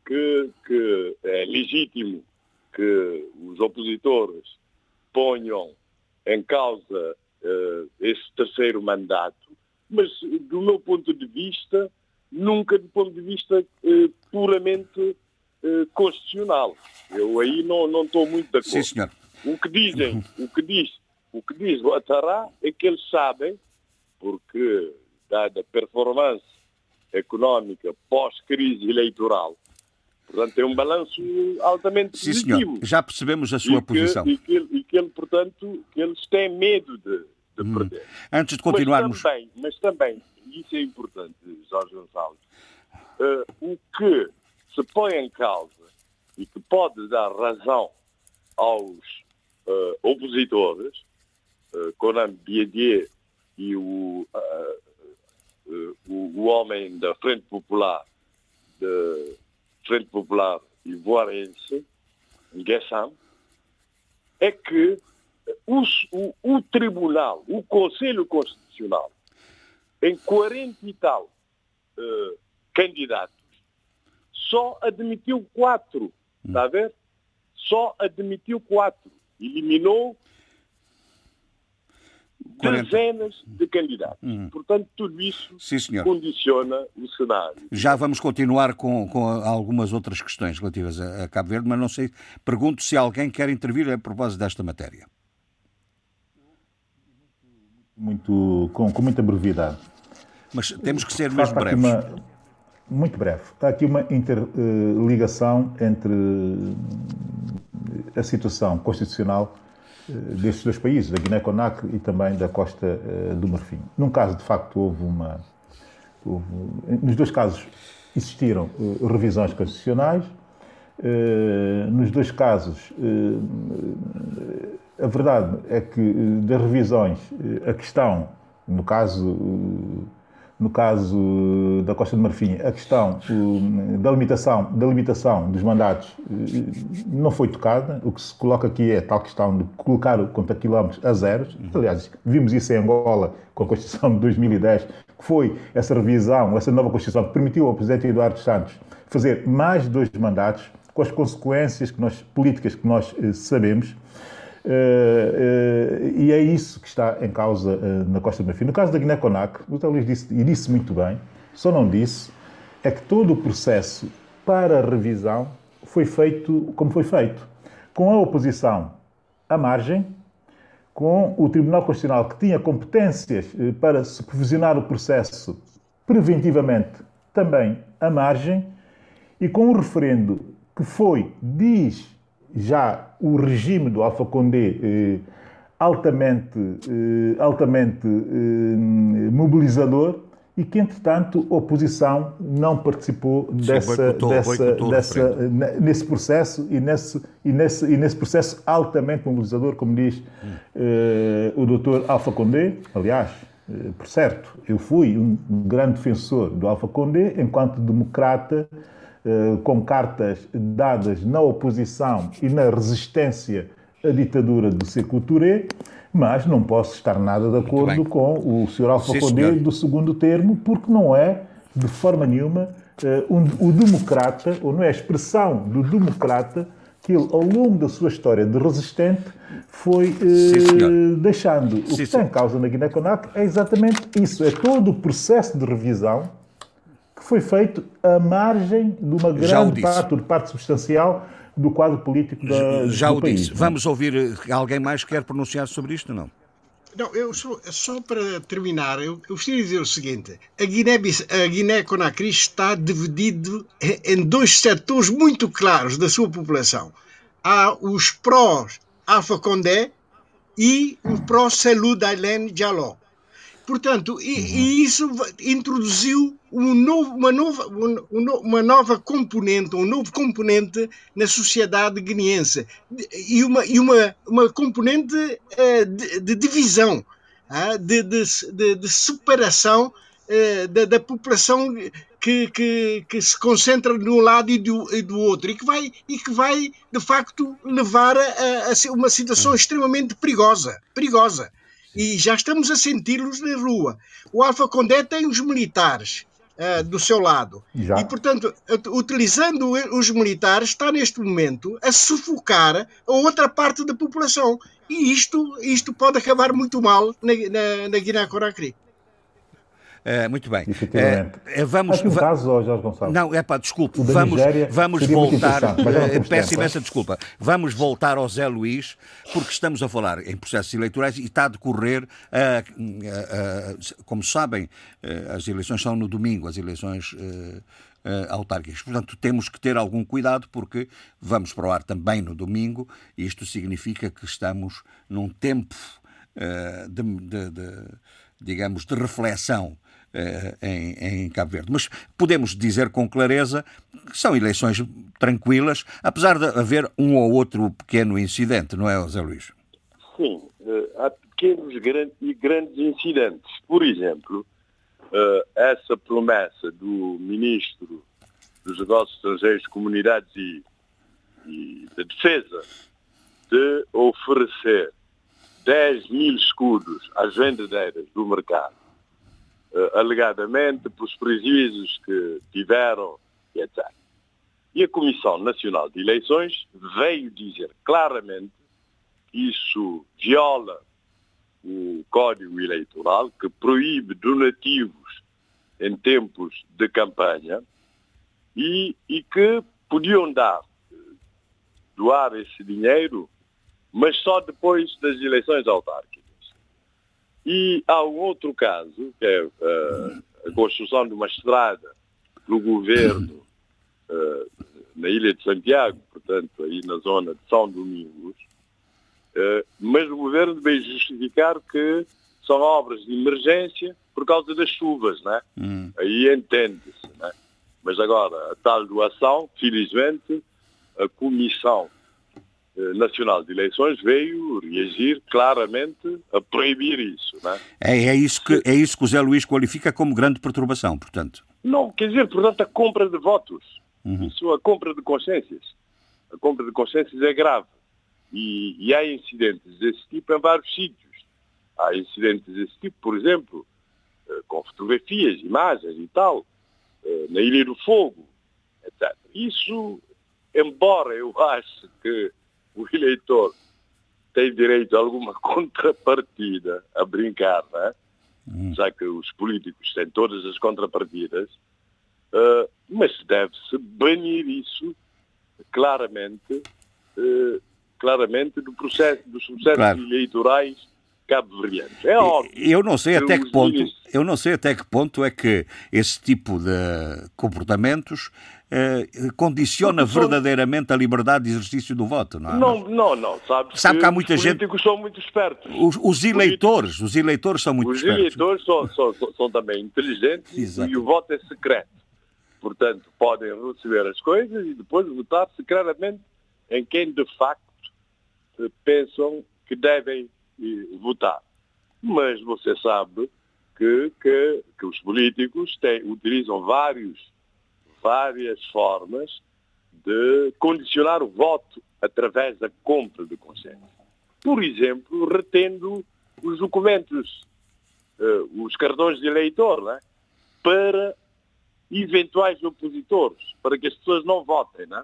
que, que é legítimo que os opositores ponham em causa uh, esse terceiro mandato, mas do meu ponto de vista, nunca do ponto de vista uh, puramente uh, constitucional. Eu aí não, não estou muito de acordo. Sim, senhor. O que dizem, o que diz, o que diz o Atará é que eles sabem, porque dada a performance económica pós-crise eleitoral. Portanto, tem um balanço altamente Sim, positivo. Senhor. Já percebemos a sua e posição. Que, e, que, e que ele, portanto, que eles têm medo de, de hum. perder. Antes de continuarmos... Mas também, mas também, e isso é importante, Jorge Gonçalves, uh, o que se põe em causa e que pode dar razão aos uh, opositores, uh, Conan Biedier e o uh, o, o, homem da Frente Popular, da Frente Popular Ivoarense, Nguessam, é que o, o, o, Tribunal, o Conselho Constitucional, em 40 e tal candidatos, só admitiu quatro, está a ver? Só admitiu quatro. Eliminou 40. dezenas de candidatos. Hum. Portanto, tudo isso Sim, condiciona o cenário. Já vamos continuar com, com algumas outras questões relativas a, a, Cabo Verde, mas não sei, pergunto se alguém quer intervir a propósito desta matéria. Muito, com, com muita brevidade. Mas temos que ser mesmo breves. Uma, muito breve. Há aqui uma interligação entre a situação constitucional eh, destes dois países, da Guiné-Conakry e também da Costa eh, do Marfim. Num caso, de facto, houve uma. Houve, nos dois casos existiram eh, revisões constitucionais. Nos dois casos, a verdade é que das revisões, a questão, no caso no caso da Costa do Marfim, a questão da limitação, da limitação dos mandatos eh, não foi tocada. O que se coloca aqui é tal questão de colocar o conta quilómetros a zeros. Aliás, vimos isso em Angola com a Constituição de 2010, que foi essa revisão, essa nova Constituição que permitiu ao Presidente Eduardo Santos fazer mais dois mandatos, com as consequências que nós, políticas que nós eh, sabemos. Uh, uh, e é isso que está em causa uh, na Costa do Marfim. No caso da Guiné-Conakry, o Dr. Disse, e disse muito bem, só não disse, é que todo o processo para revisão foi feito como foi feito, com a oposição à margem, com o Tribunal Constitucional que tinha competências para supervisionar o processo preventivamente também à margem, e com o referendo que foi, diz já o regime do Alfa Condé, eh, altamente, eh, altamente eh, mobilizador e que, entretanto, a oposição não participou Sim, dessa, boicotou, dessa, boicotou dessa, nesse processo e nesse, e, nesse, e nesse processo altamente mobilizador, como diz uh, o doutor Alfa Condé. Aliás, uh, por certo, eu fui um grande defensor do Alfa Condé enquanto democrata, com cartas dadas na oposição e na resistência à ditadura do Sekou Touré mas não posso estar nada de acordo com o Sr. Alfa Condé do segundo termo, porque não é, de forma nenhuma, uh, um, o democrata, ou não é a expressão do democrata que ele, ao longo da sua história de resistente, foi uh, deixando. O que está em causa na Guiné-Conakry é exatamente isso, é todo o processo de revisão foi feito à margem de uma grande parte, de parte substancial, do quadro político da, Já o país, disse. Vamos ouvir eh, alguém mais que quer pronunciar sobre isto, não? Não, eu só, só para terminar, eu, eu gostaria de dizer o seguinte: a Guiné-Conakry Guiné está dividido em dois setores muito claros da sua população. Há os prós Alpha Condé e o pró-Selou Dailen Diallo. Portanto, e, e, isso introduziu um novo, uma, nova, uma nova componente, um novo componente na sociedade guineense. E uma, e uma, uma componente uh, de, de, divisão, uh, de, de, de, separação uh, da, da, população que, que, que, se concentra de um lado e do, e do outro e que, vai, e que vai, de facto, levar a, a uma situação extremamente perigosa. perigosa e já estamos a senti-los na rua. O Alfa Condé tem os militares uh, do seu lado. Já. E, portanto, utilizando os militares, está neste momento a sufocar a outra parte da população. E isto, isto pode acabar muito mal na, na, na Guiné-Conakry. É, muito bem. É, vamos, Há um caso, Jorge Gonçalves. Não, é pá, desculpe, vamos, vamos voltar. Eh, peço imensa desculpa. Vamos voltar ao Zé Luís, porque estamos a falar em processos eleitorais e está a decorrer, como sabem, as eleições são no domingo, as eleições. autárquicas. Portanto, temos que ter algum cuidado porque vamos para o ar também no domingo e isto significa que estamos num tempo de, de, de, digamos, de reflexão em, em, Cabo Verde. Mas podemos dizer com clareza que são eleições tranquilas, apesar de haver um ou outro pequeno incidente, não é, José Luís? Sim, eh, há pequenos e grandes incidentes. Por exemplo, eh, essa promessa do Ministro dos Negócios Estrangeiros, Comunidades e, e da Defesa de oferecer 10 mil escudos às vendedeiras do mercado alegadamente pelos prejuízos que tiveram, etc. E a Comissão Nacional de Eleições veio dizer claramente que isso viola o Código Eleitoral, que proíbe donativos em tempos de campanha e, e que podiam dar, doar esse dinheiro, mas só depois das eleições autárquicas. E há um outro caso, que é uh, a construção de uma estrada no governo uh, na Ilha de Santiago, portanto, aí na zona de São Domingos, uh, mas o governo veio justificar que são obras de emergência por causa das chuvas, né? Hum. Aí entende-se, né? Mas agora, a tal doação, felizmente, a Comissão Nacional de Eleições veio reagir claramente a proibir isso. Não é? É, é, isso que, é isso que o Zé Luís qualifica como grande perturbação, portanto. Não, quer dizer, portanto, a compra de votos. Uhum. Isso, a compra de consciências. A compra de consciências é grave. E, e há incidentes desse tipo em vários sítios. Há incidentes desse tipo, por exemplo, eh, com fotografias, imagens e tal, eh, na Ilha do Fogo, etc. Isso, embora eu ache que o eleitor tem direito a alguma contrapartida a brincar, né? Hum. já que os políticos têm todas as contrapartidas, uh, mas deve-se banir isso claramente, uh, claramente do processo, dos processos claro. eleitorais cabo-verdianos. É óbvio. Eu não sei até que ponto, eu não sei até que ponto é que esse tipo de comportamentos eh, condiciona verdadeiramente a liberdade de exercício do voto, não é? Não, não, não. Sabe, Sabe que há muita os gente- políticos são muito espertos. Os, os eleitores, os eleitores são muito Os espertos. eleitores são, são- são- são também inteligentes Exato. e o voto é secreto. Portanto, podem receber as coisas e depois votar secretamente em quem de facto pensam que devem eh, votar. Mas você sabe que, que, que os políticos têm- utilizam vários, várias formas de condicionar o voto através da compra de consciência. Por exemplo, retendo os documentos eh, os cartões de eleitor né, para eventuais opositores, para que as pessoas não votem. Né?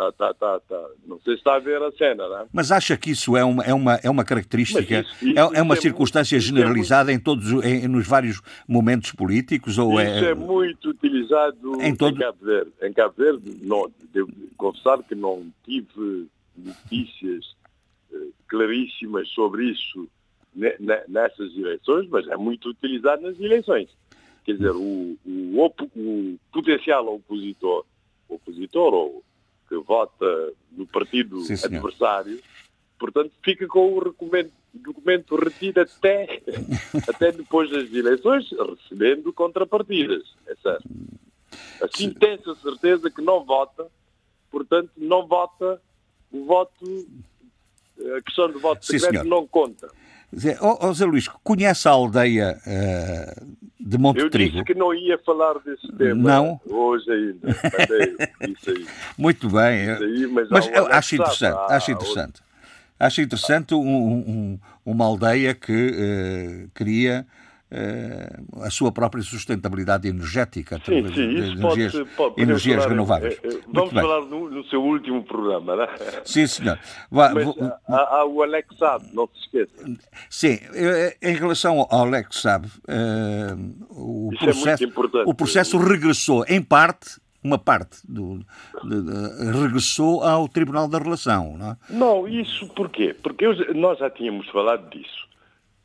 Tá, tá, tá, tá. Não sei se está a ver a cena. Né? Mas acha que isso é uma, é uma, é uma característica, isso- isso- é, é uma é circunstância muito- é generalizada em todos, os- em, nos vários momentos políticos? Ou Isso é muito utilizado Em em, todo- Cabo Verde. Em Cabo Verde, não, devo confessar que não tive notícias eh, claríssimas sobre isso ne- ne- nessas eleições, mas é muito utilizado nas eleições. Quer dizer, o, o o potencial opositor, opositor ou que vota no partido Sim, adversário, portanto, fica com o documento, documento retido até, até depois das eleições, recebendo contrapartidas. É certo. Assim tem-se a certeza que não vota, portanto, não vota, o voto, a questão do voto Sim, secreto senhor. não conta. Zé, ó, ó, Zé Luís, conhece a aldeia eh, de Monte Eu Trigo? disse que não ia falar desse tema Não? hoje ainda. Mas é isso aí. Muito bem. Isso aí, mas Mas eu Alex acho interessante, acho interessante. Acho interessante um- um- uma aldeia que eh, cria eh, a sua própria sustentabilidade energética Sim, sim, de energias, pode, pode energias renováveis. eh, eh, Vamos falar no, no seu último programa, né? Sim, senhor. Vá, Mas vou- há, há o Alex sabe, não se esqueça. Sim, eh, em relação ao Alex Saab, eh, o, Isso é muito processo, importante. o processo regressou, em parte, uma parte, do, de- de- regressou ao Tribunal da Relação. Não é? Não, isso porquê? Porque eu nós já tínhamos falado disso.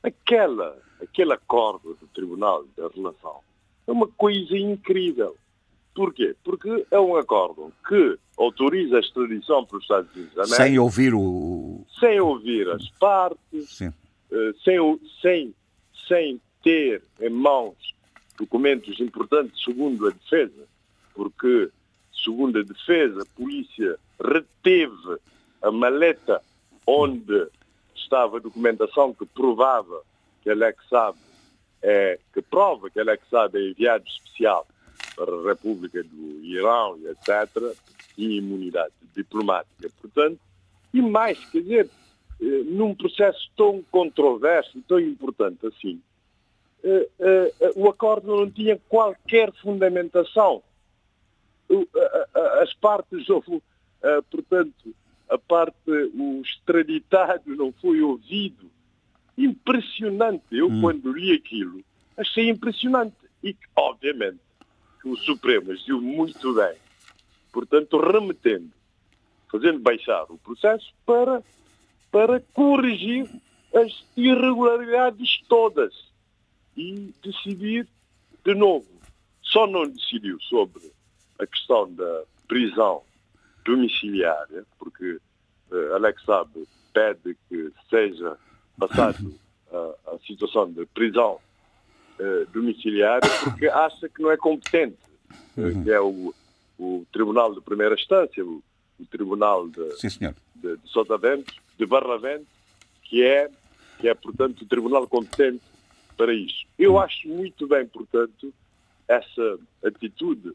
Aquela, aquele acordo do Tribunal da Relação é uma coisa incrível. Porquê? Porque é um acordo que autoriza a extradição para os Estados Unidos da América Sem ouvir o. sem ouvir as partes, Sim. eh, sem, sem, sem ter em mãos documentos importantes segundo a defesa, porque, segundo a defesa, a polícia reteve a maleta onde estava a documentação que provava que Alex Saab é, que prova que Alex Saab é enviado especial para a República do Irão, etc., e imunidade diplomática. Portanto, e mais, quer dizer, eh, num processo tão controverso, tão importante assim, eh, eh, o acordo não tinha qualquer fundamentação. As partes, portanto, a parte, o extraditado não foi ouvido. Impressionante. Eu, quando li aquilo, achei impressionante. E, obviamente, que o Supremo agiu muito bem. Portanto, remetendo, fazendo baixar o processo para, para corrigir as irregularidades todas e decidir de novo. Só não decidiu sobre a questão da prisão domiciliária, porque eh, Alex Saab pede que seja passado a, a situação de prisão eh, domiciliária porque acha que não é competente, eh, que é o, o Tribunal de Primeira Instância, o, o Tribunal de, Sim, senhor. de, de Sotavento, de Barlavento, que é, que é, portanto, o tribunal competente para isso. Eu acho muito bem, portanto, essa atitude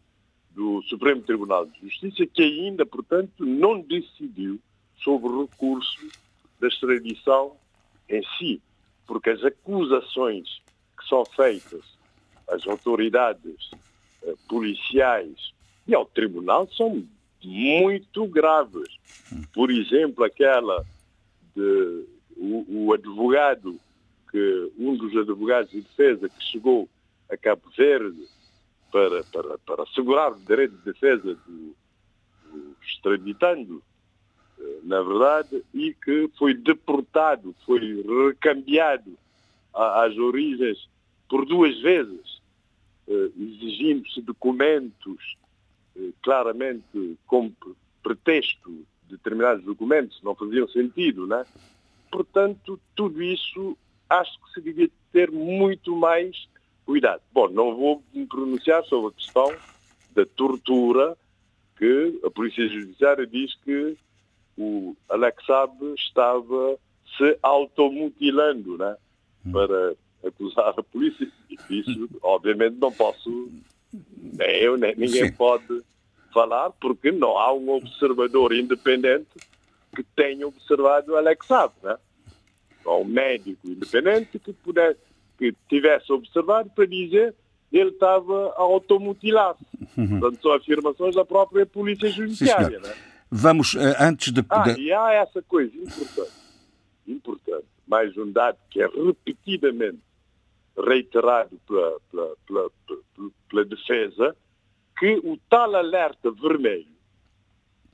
do Supremo Tribunal de Justiça, que ainda, portanto, não decidiu sobre o recurso da extradição em si, porque as acusações que são feitas às autoridades eh, policiais e ao tribunal são muito graves. Por exemplo, aquela de o, o advogado que um dos advogados de defesa que chegou a Cabo Verde para, para, para assegurar o direito de defesa do, do extraditando, na verdade, e que foi deportado, foi recambiado às origens por duas vezes, eh, exigindo-se documentos eh, claramente com pretexto de determinados documentos não faziam sentido, né? Portanto, tudo isso acho que se devia ter muito mais cuidado. Bom, não vou me pronunciar sobre a questão da tortura que a Polícia Judiciária diz que o Alex Saab estava se automutilando, né? Para acusar a polícia. Isso, obviamente, não posso, nem eu, nem ninguém Sim. pode falar, porque não há um observador independente que tenha observado Alex Saab, né? Ou um médico independente que pudesse, que tivesse observado para dizer ele estava a automutilar-se. Uhum. Portanto, são afirmações da própria Polícia Judiciária, Sim, né? Vamos, uh, antes de... Ah, e há essa coisa importante, importante, mais um dado que é repetidamente reiterado pela, pela, pela, pela, defesa, que o tal alerta vermelho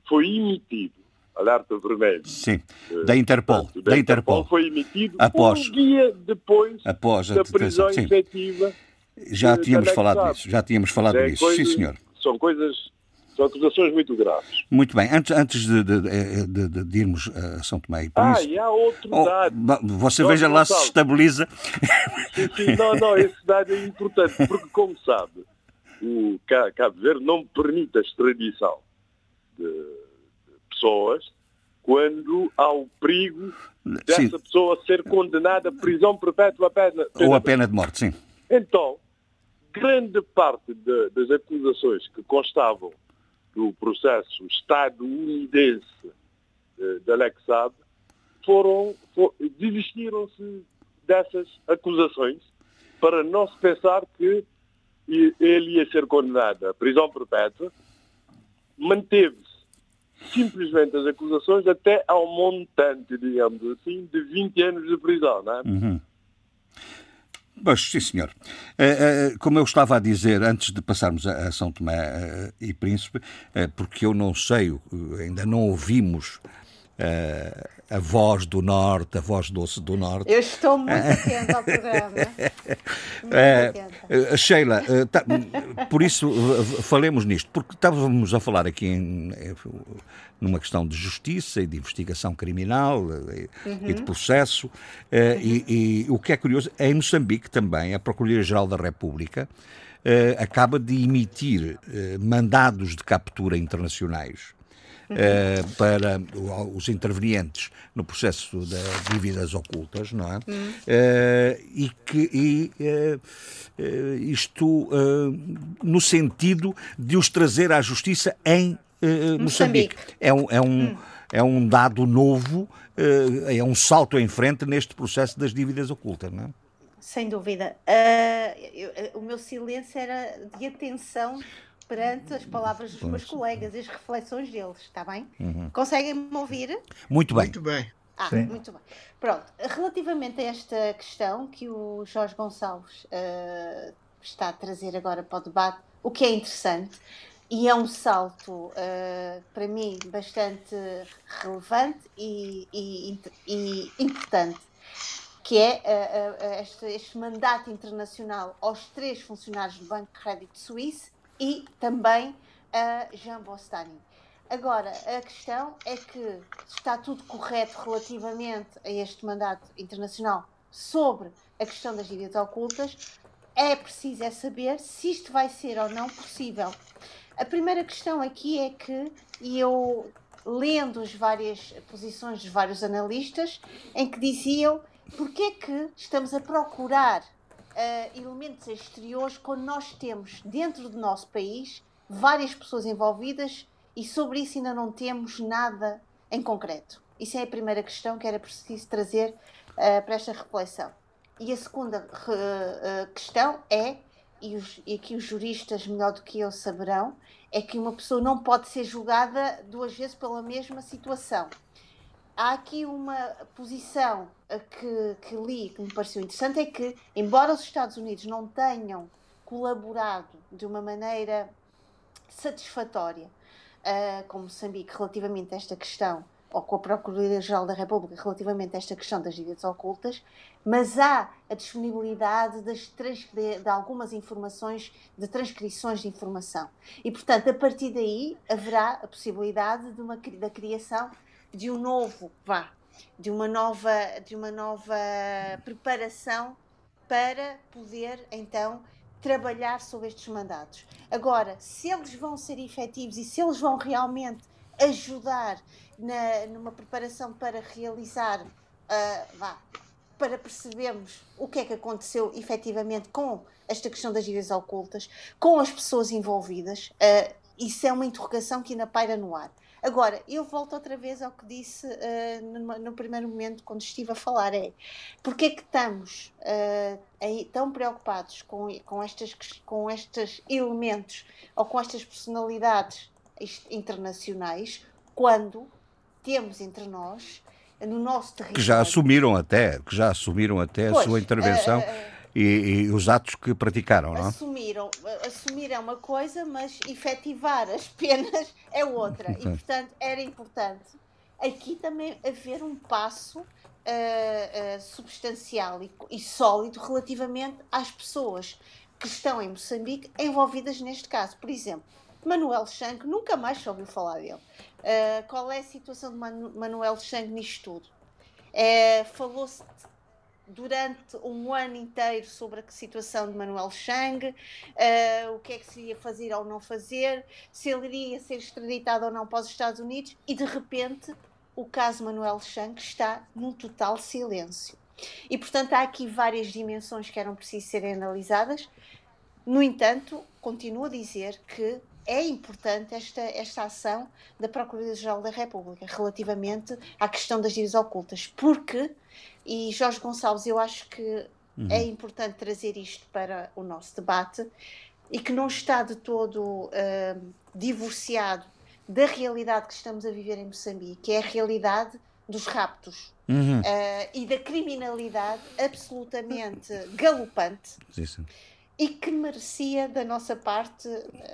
foi emitido, alerta vermelho. Sim, eh, da Interpol. Portanto, da, da Interpol. Interpol. Foi emitido após, um dia depois após da prisão sim. efetiva. Já de, tínhamos falado disso, já tínhamos falado é disso, sim senhor. São coisas são acusações muito graves. Muito bem. Antes, antes de, de, de, de irmos a São Tomé e Ah, e há outro oh, dado. Você veja lá se estabiliza. Sim, sim, não, não, esse dado é importante, porque, como sabe, o Cabo Verde não permite a extradição de pessoas quando há o perigo dessa sim. pessoa ser condenada a prisão perpétua a pena, pena ou a pena de morte, sim. Então, grande parte de, das acusações que constavam do processo estadunidense eh, de Alex Saab foram, for, desistiram-se dessas acusações para não se pensar que ele ia ser condenado à prisão perpétua, manteve-se simplesmente as acusações até ao montante, digamos assim, de 20 anos de prisão. Não é? Uhum. Pois, sim, senhor. Eh, eh, como eu estava a dizer antes de passarmos a São Tomé eh, e Príncipe, porque eu não sei, ainda não ouvimos a voz do Norte, a voz doce do Norte. Eu estou muito atenta ao programa. Muito Sheila, tá, por isso falemos nisto, porque estávamos a falar aqui em, numa questão de justiça e de investigação criminal e, uhum. e de processo. Uhum. E, e, o que é curioso, em Moçambique também, a Procuradoria-Geral da República uh, acaba de emitir uh, mandados de captura internacionais. Uh, para os intervenientes no processo de dívidas ocultas, não é? Uhum. Uh, e que e, uh, isto no sentido de os trazer à justiça em uh, Moçambique. É um, é um, hum. é um dado novo, é um salto em frente neste processo das dívidas ocultas, não é? Sem dúvida. Uh, eu, o meu silêncio era de atenção perante as palavras dos meus colegas e as reflexões deles, está bem? Uhum. Conseguem-me ouvir? Muito bem. Muito bem. Ah, Sim. muito bem. Pronto, relativamente a esta questão que o Jorge Gonçalves uh, está a trazer agora para o debate, o que é interessante e é um salto, uh, para mim, bastante relevante e, e, e importante, que é uh, uh, este, este, mandato internacional aos três funcionários do Banco de Crédito Suíço e também a Jean Bostani. Agora, a questão é que está tudo correto relativamente a este mandato internacional sobre a questão das dívidas ocultas. É preciso é saber se isto vai ser ou não possível. A primeira questão aqui é que, e eu lendo as várias posições dos vários analistas, em que diziam porque é que estamos a procurar uh, elementos exteriores quando nós temos dentro do nosso país várias pessoas envolvidas e sobre isso ainda não temos nada em concreto. Isso é a primeira questão que era preciso trazer uh, para esta reflexão. E a segunda uh, questão é e, os, e aqui os juristas melhor do que eu saberão, é que uma pessoa não pode ser julgada duas vezes pela mesma situação. Há aqui uma posição que, que li que me pareceu interessante, é que, embora os Estados Unidos não tenham colaborado de uma maneira satisfatória uh, com Moçambique relativamente a esta questão ou com a Procuradoria-Geral da República relativamente a esta questão das dívidas ocultas, mas há a disponibilidade das de, de, algumas informações, de transcrições de informação. E, portanto, a partir daí haverá a possibilidade de uma, da criação de um novo, vá, de uma nova, de uma nova preparação para poder, então, trabalhar sobre estes mandatos. Agora, se eles vão ser efetivos e se eles vão realmente ajudar na, numa preparação para realizar, uh, vá, para percebermos o que é que aconteceu efetivamente com esta questão das dívidas ocultas, com as pessoas envolvidas, uh, isso é uma interrogação que ainda paira no ar. Agora, eu volto outra vez ao que disse uh, no, no, primeiro momento, quando estive a falar, é porque é que estamos uh, aí, tão preocupados com, com, estas, com estes elementos ou com estas personalidades internacionais quando temos entre nós, no nosso território... Que já assumiram até, que já assumiram até pois, a sua intervenção... Uh, e, e, os atos que praticaram, não? Assumiram, assumir é uma coisa, mas efetivar as penas é outra. E, portanto, era importante aqui também haver um passo uh, uh, substancial e, e, sólido relativamente às pessoas que estão em Moçambique envolvidas neste caso. Por exemplo, Manuel Chang, nunca mais se ouviu falar dele. Uh, qual é a situação de Manu Manuel Chang nisto tudo? Falou-se durante um ano inteiro sobre a situação de Manuel Chang, uh, o que é que se ia fazer ou não fazer, se ele iria ser extraditado ou não para os Estados Unidos, e de repente o caso Manuel Chang está num total silêncio. E portanto há aqui várias dimensões que eram precisas serem analisadas. No entanto, continuo a dizer que é importante esta, esta ação da Procuradoria-Geral da República relativamente à questão das dívidas ocultas, porque e Jorge Gonçalves, eu acho que uhum. é importante trazer isto para o nosso debate e que não está de todo uh, divorciado da realidade que estamos a viver em Moçambique, que é a realidade dos raptos uhum. uh, e da criminalidade absolutamente galopante. Sim e que merecia da nossa parte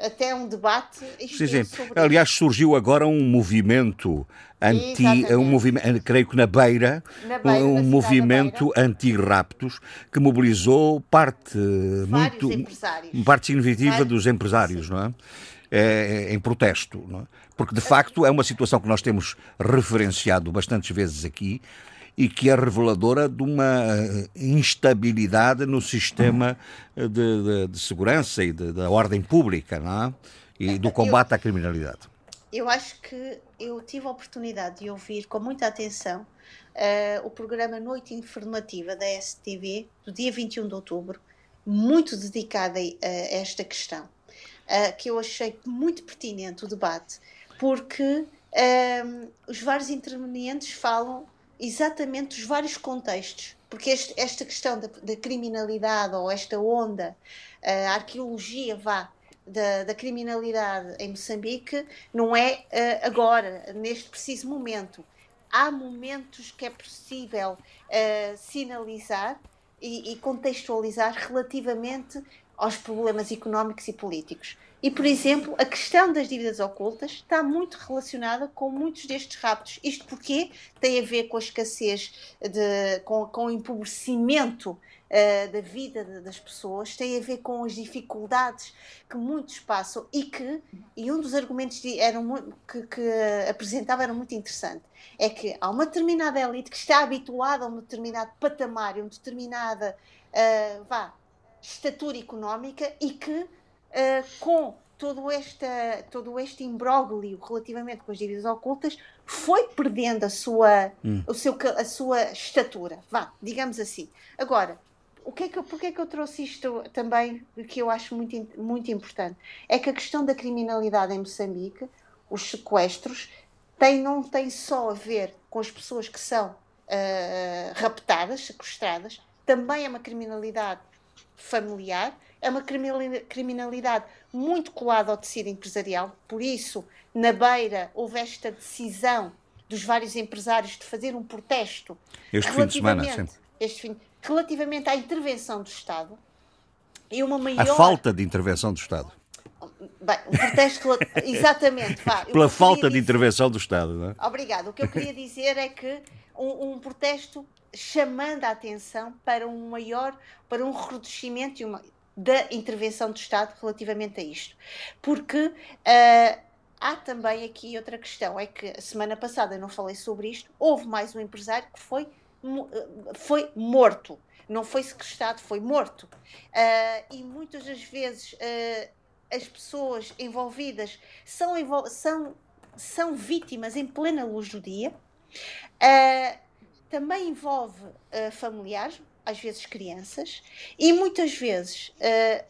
até um debate sim, sim. sobre aliás surgiu agora um movimento anti um movimento creio que na beira, na beira um, movimento anti-raptos que mobilizou parte Vários muito parte significativa Vários, dos empresários sim. não? É, é, em protesto, não é? porque de facto é uma situação que nós temos referenciado bastantes vezes aqui e que é reveladora de uma eh, instabilidade no sistema de, de, de segurança e de, da ordem pública não é? e do combate eu, à criminalidade. Eu acho que eu tive a oportunidade de ouvir com muita atenção uh, o programa Noite Informativa da STV do dia 21 de outubro, muito dedicado a, a esta questão, uh, que eu achei muito pertinente o debate, porque uh, os vários intervenientes falam exatamente os vários contextos, porque este, esta questão da, da, criminalidade ou esta onda, a arqueologia vá da, da criminalidade em Moçambique não é uh, agora, neste preciso momento. Há momentos que é possível uh, sinalizar e, e contextualizar relativamente aos problemas económicos e políticos. E, por exemplo, a questão das dívidas ocultas está muito relacionada com muitos destes raptos. Isto porque tem a ver com a escassez, de, com, com o empobrecimento uh, da vida de, das pessoas, tem a ver com as dificuldades que muitos passam e que, e um dos argumentos de, eram, que, que apresentava era muito interessante, é que há uma determinada elite que está habituada a um determinado patamar, a uma determinada, uh, vá, estatura económica e que com todo, esta, todo este imbróglio relativamente com as dívidas ocultas, foi perdendo a sua, hum. o seu, a sua estatura, vá, digamos assim. Agora, o que é que, porque é que eu trouxe isto também, que eu acho muito, muito importante? É que a questão da criminalidade em Moçambique, os sequestros, tem, não tem só a ver com as pessoas que são uh, raptadas, sequestradas, também é uma criminalidade familiar, é uma criminalidade muito colada ao tecido empresarial, por isso, na beira, houve esta decisão dos vários empresários de fazer um protesto este fim de semana, este fim, relativamente à intervenção do Estado e uma maior... A falta de intervenção do Estado. Bem, um protesto. exatamente. Vá, Pela falta de intervenção do Estado, não é? Obrigado. O que eu queria dizer é que um, um protesto chamando a atenção para um maior, para um recrudescimento uma, da intervenção do Estado relativamente a isto. Porque uh, há também aqui outra questão, é que semana passada não falei sobre isto, houve mais um empresário que foi, foi morto. Não foi sequestrado, foi morto. Uh, e muitas das vezes uh, as pessoas envolvidas são, são, são vítimas em plena luz do dia. Também envolve familiares, às vezes crianças, e muitas vezes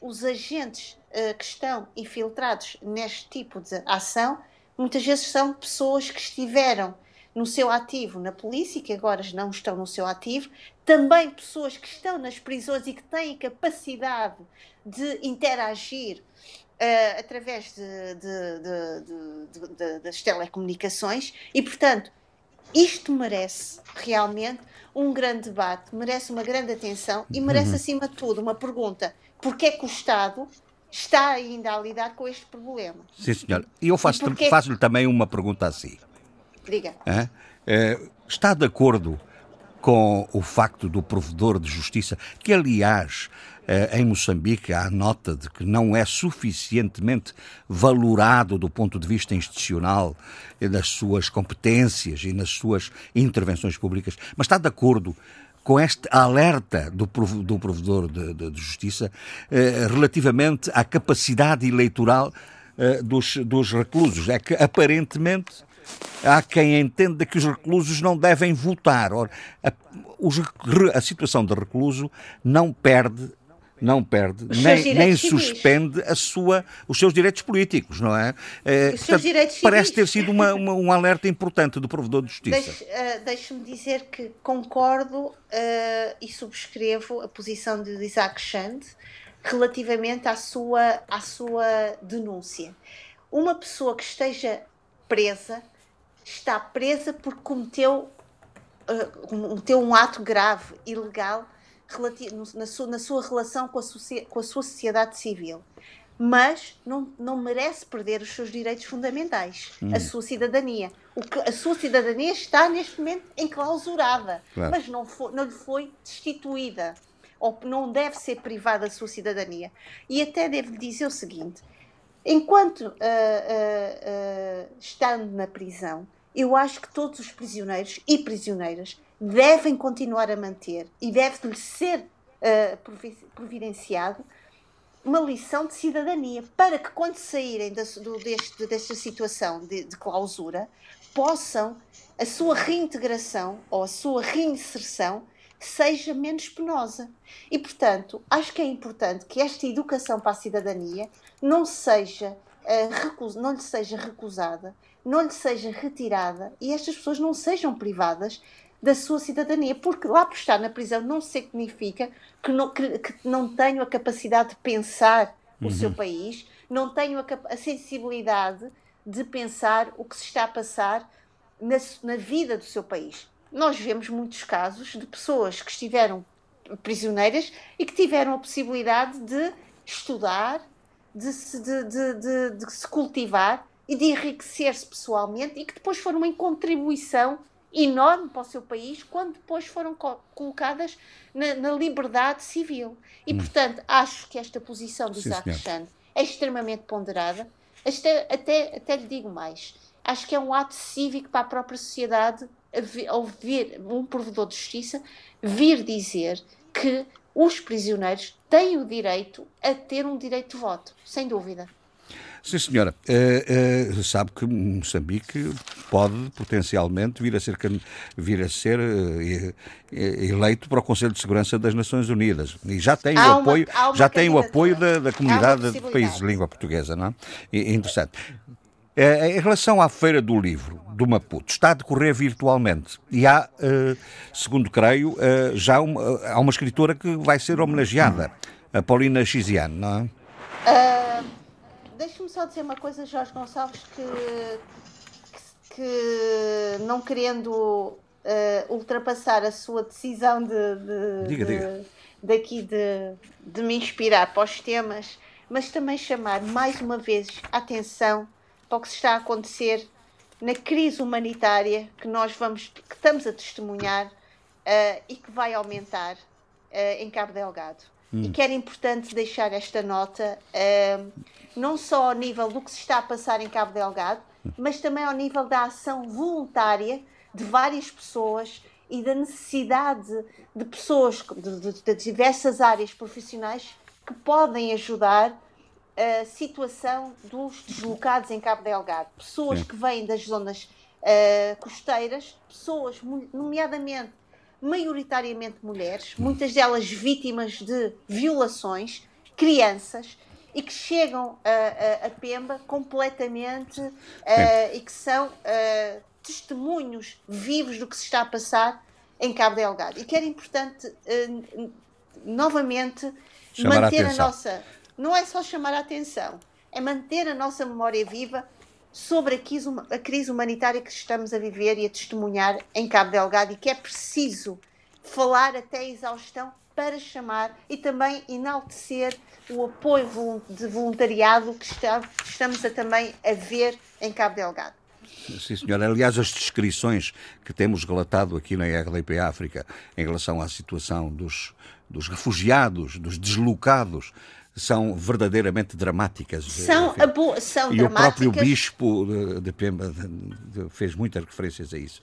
os agentes que estão infiltrados neste tipo de ação, muitas vezes são pessoas que estiveram no seu ativo na polícia que agora não estão no seu ativo, também pessoas que estão nas prisões e que têm capacidade de interagir uh, através de, de, de, das telecomunicações e, portanto, isto merece realmente um grande debate, merece uma grande atenção e merece, uhum. acima de tudo, uma pergunta: porquê é que o Estado está ainda a lidar com este problema? Sim, senhor. E eu faço-lhe faço também uma pergunta assim. Diga. É, está de acordo com o facto do provedor de justiça, que aliás é, em Moçambique há nota de que não é suficientemente valorado do ponto de vista institucional nas suas competências e nas suas intervenções públicas, mas está de acordo com este alerta do, do provedor de, de, de justiça eh, relativamente à capacidade eleitoral eh, dos, dos reclusos. É que aparentemente há quem entenda que os reclusos não devem votar. Ora, a, os, a situação de recluso não perde não perde, nem, nem suspende a sua, os seus direitos políticos, não é? é portanto, parece ter sido uma, uma, um alerta importante do provedor de justiça. Uh, Deixe-me dizer que concordo uh, e subscrevo a posição de Isaac Chand relativamente à sua, à sua denúncia. Uma pessoa que esteja presa está presa porque cometeu, uh, cometeu um ato grave, ilegal, na sua, na sua relação com a, com a sua sociedade civil. Mas não, não merece perder os seus direitos fundamentais, hum. a sua cidadania. O que, a sua cidadania está neste momento enclausurada, claro. mas não, foi, não lhe foi destituída ou não deve ser privada da sua cidadania. E até devo dizer o seguinte: enquanto uh, uh, uh, estando na prisão, eu acho que todos os prisioneiros e prisioneiras devem continuar a manter e deve-lhe ser providenciado uma lição de cidadania para que quando saírem do, deste, desta situação de, de, clausura possam a sua reintegração ou a sua reinserção seja menos penosa. E, portanto, acho que é importante que esta educação para a cidadania não seja, uh, não lhe seja recusada, não lhe seja retirada e estas pessoas não sejam privadas da sua cidadania, porque lá por estar na prisão não significa que não, que, que não tenham a capacidade de pensar o uhum. seu país, não tenham a, a, sensibilidade de pensar o que se está a passar na, na vida do seu país nós vemos muitos casos de pessoas que estiveram prisioneiras e que tiveram a possibilidade de estudar, de se, de, de, de, se cultivar e de enriquecer-se pessoalmente e que depois foram uma contribuição enorme para o seu país quando depois foram co colocadas na, na, liberdade civil. E, hum. portanto, acho que esta posição do Chand é extremamente ponderada. Até, até, até lhe digo mais. Acho que é um ato cívico para a própria sociedade ouvir um provedor de justiça vir dizer que os prisioneiros têm o direito a ter um direito de voto, sem dúvida. Sim, senhora. Uh, uh, sabe que Moçambique pode potencialmente vir a ser, vir a ser uh, eleito para o Conselho de Segurança das Nações Unidas. E já tem há o apoio, já tem o apoio da, da comunidade de países de língua portuguesa, não é? E, interessante. Eh, em relação à Feira do Livro do Maputo, está a decorrer virtualmente e há, eh, segundo creio, eh, já uma, há uma escritora que vai ser homenageada, a Paulina Xiziane, não é? Uh, Deixa-me só dizer uma coisa, Jorge Gonçalves, que, que, que não querendo uh, ultrapassar a sua decisão de, de, diga, de diga. daqui de, de me inspirar para os temas mas também chamar mais uma vez a atenção para o que se está a acontecer na crise humanitária que nós vamos, que estamos a testemunhar uh, e que vai aumentar uh, em Cabo Delgado. Hum. E que era importante deixar esta nota, uh, não só ao nível do que se está a passar em Cabo Delgado, mas também ao nível da ação voluntária de várias pessoas e da necessidade de pessoas de, de, de diversas áreas profissionais que podem ajudar a situação dos deslocados em Cabo Delgado. Pessoas Sim. que vêm das zonas uh, costeiras, pessoas, nomeadamente, maioritariamente mulheres, muitas delas vítimas de violações, crianças, e que chegam a, a, a Pemba completamente uh, e que são uh, testemunhos vivos do que se está a passar em Cabo Delgado. E que era importante, novamente, Chamar manter a, a nossa não é só chamar a atenção, é manter a nossa memória viva sobre a crise humanitária que estamos a viver e a testemunhar em Cabo Delgado e que é preciso falar até a exaustão para chamar e também enaltecer o apoio de voluntariado que estamos a também a ver em Cabo Delgado. Sim, senhor. Aliás, as descrições que temos relatado aqui na RDP África em relação à situação dos, dos refugiados, dos deslocados, são verdadeiramente dramáticas. São, são e dramáticas. o próprio bispo de, Pemba fez muitas referências a isso.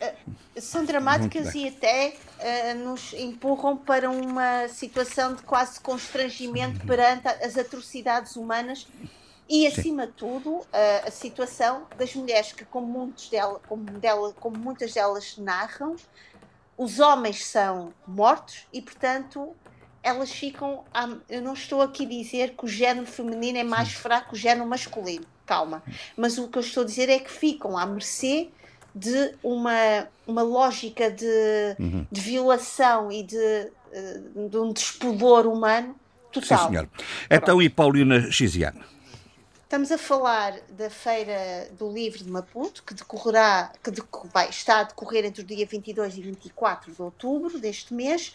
Eh, são dramáticas e até uh, nos empurram para uma situação de quase constrangimento perante as atrocidades humanas e, acima Sim. de tudo, uh, a situação das mulheres que, como, muitos dela, como, dela, como muitas delas narram, os homens são mortos e, portanto, elas ficam. Eu não estou aqui a dizer que o género feminino é mais fraco que o género masculino, calma. Mas o que eu estou a dizer é que ficam à mercê de uma, uma lógica de, uhum. de violação e de, eh, de um despudor humano total. Sim, senhor. Então, e Paulina Xiziano? Estamos a falar da Feira do Livro de Maputo, que decorrerá, que vai, está a decorrer entre o dia 22 e 24 de outubro deste mês,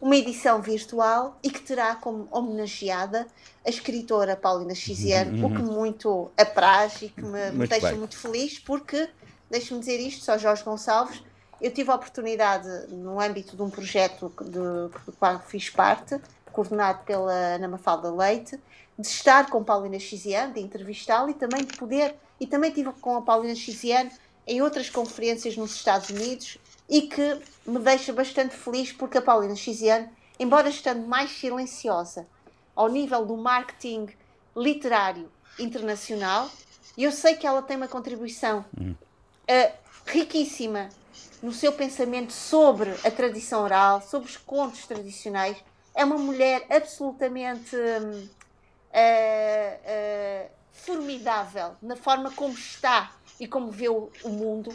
uma edição virtual e que terá como homenageada a escritora Paulina Xiziane, uhum. o que muito apraz e que me, me deixa bem. muito feliz, porque, deixe-me dizer isto, só Jorge Gonçalves, eu tive a oportunidade, no âmbito de um projeto de, do qual fiz parte, coordenado pela Ana Mafalda Leite, de estar com Paulina Xiziane, de entrevistá-la e também de poder, e também tive com a Paulina Xiziane em outras conferências nos Estados Unidos e que me deixa bastante feliz porque a Paulina Xiziane, embora estando mais silenciosa ao nível do marketing literário internacional, eu sei que ela tem uma contribuição uh, riquíssima no seu pensamento sobre a tradição oral, sobre os contos tradicionais. É uma mulher absolutamente uh, uh, formidável na forma como está e como vê o, o mundo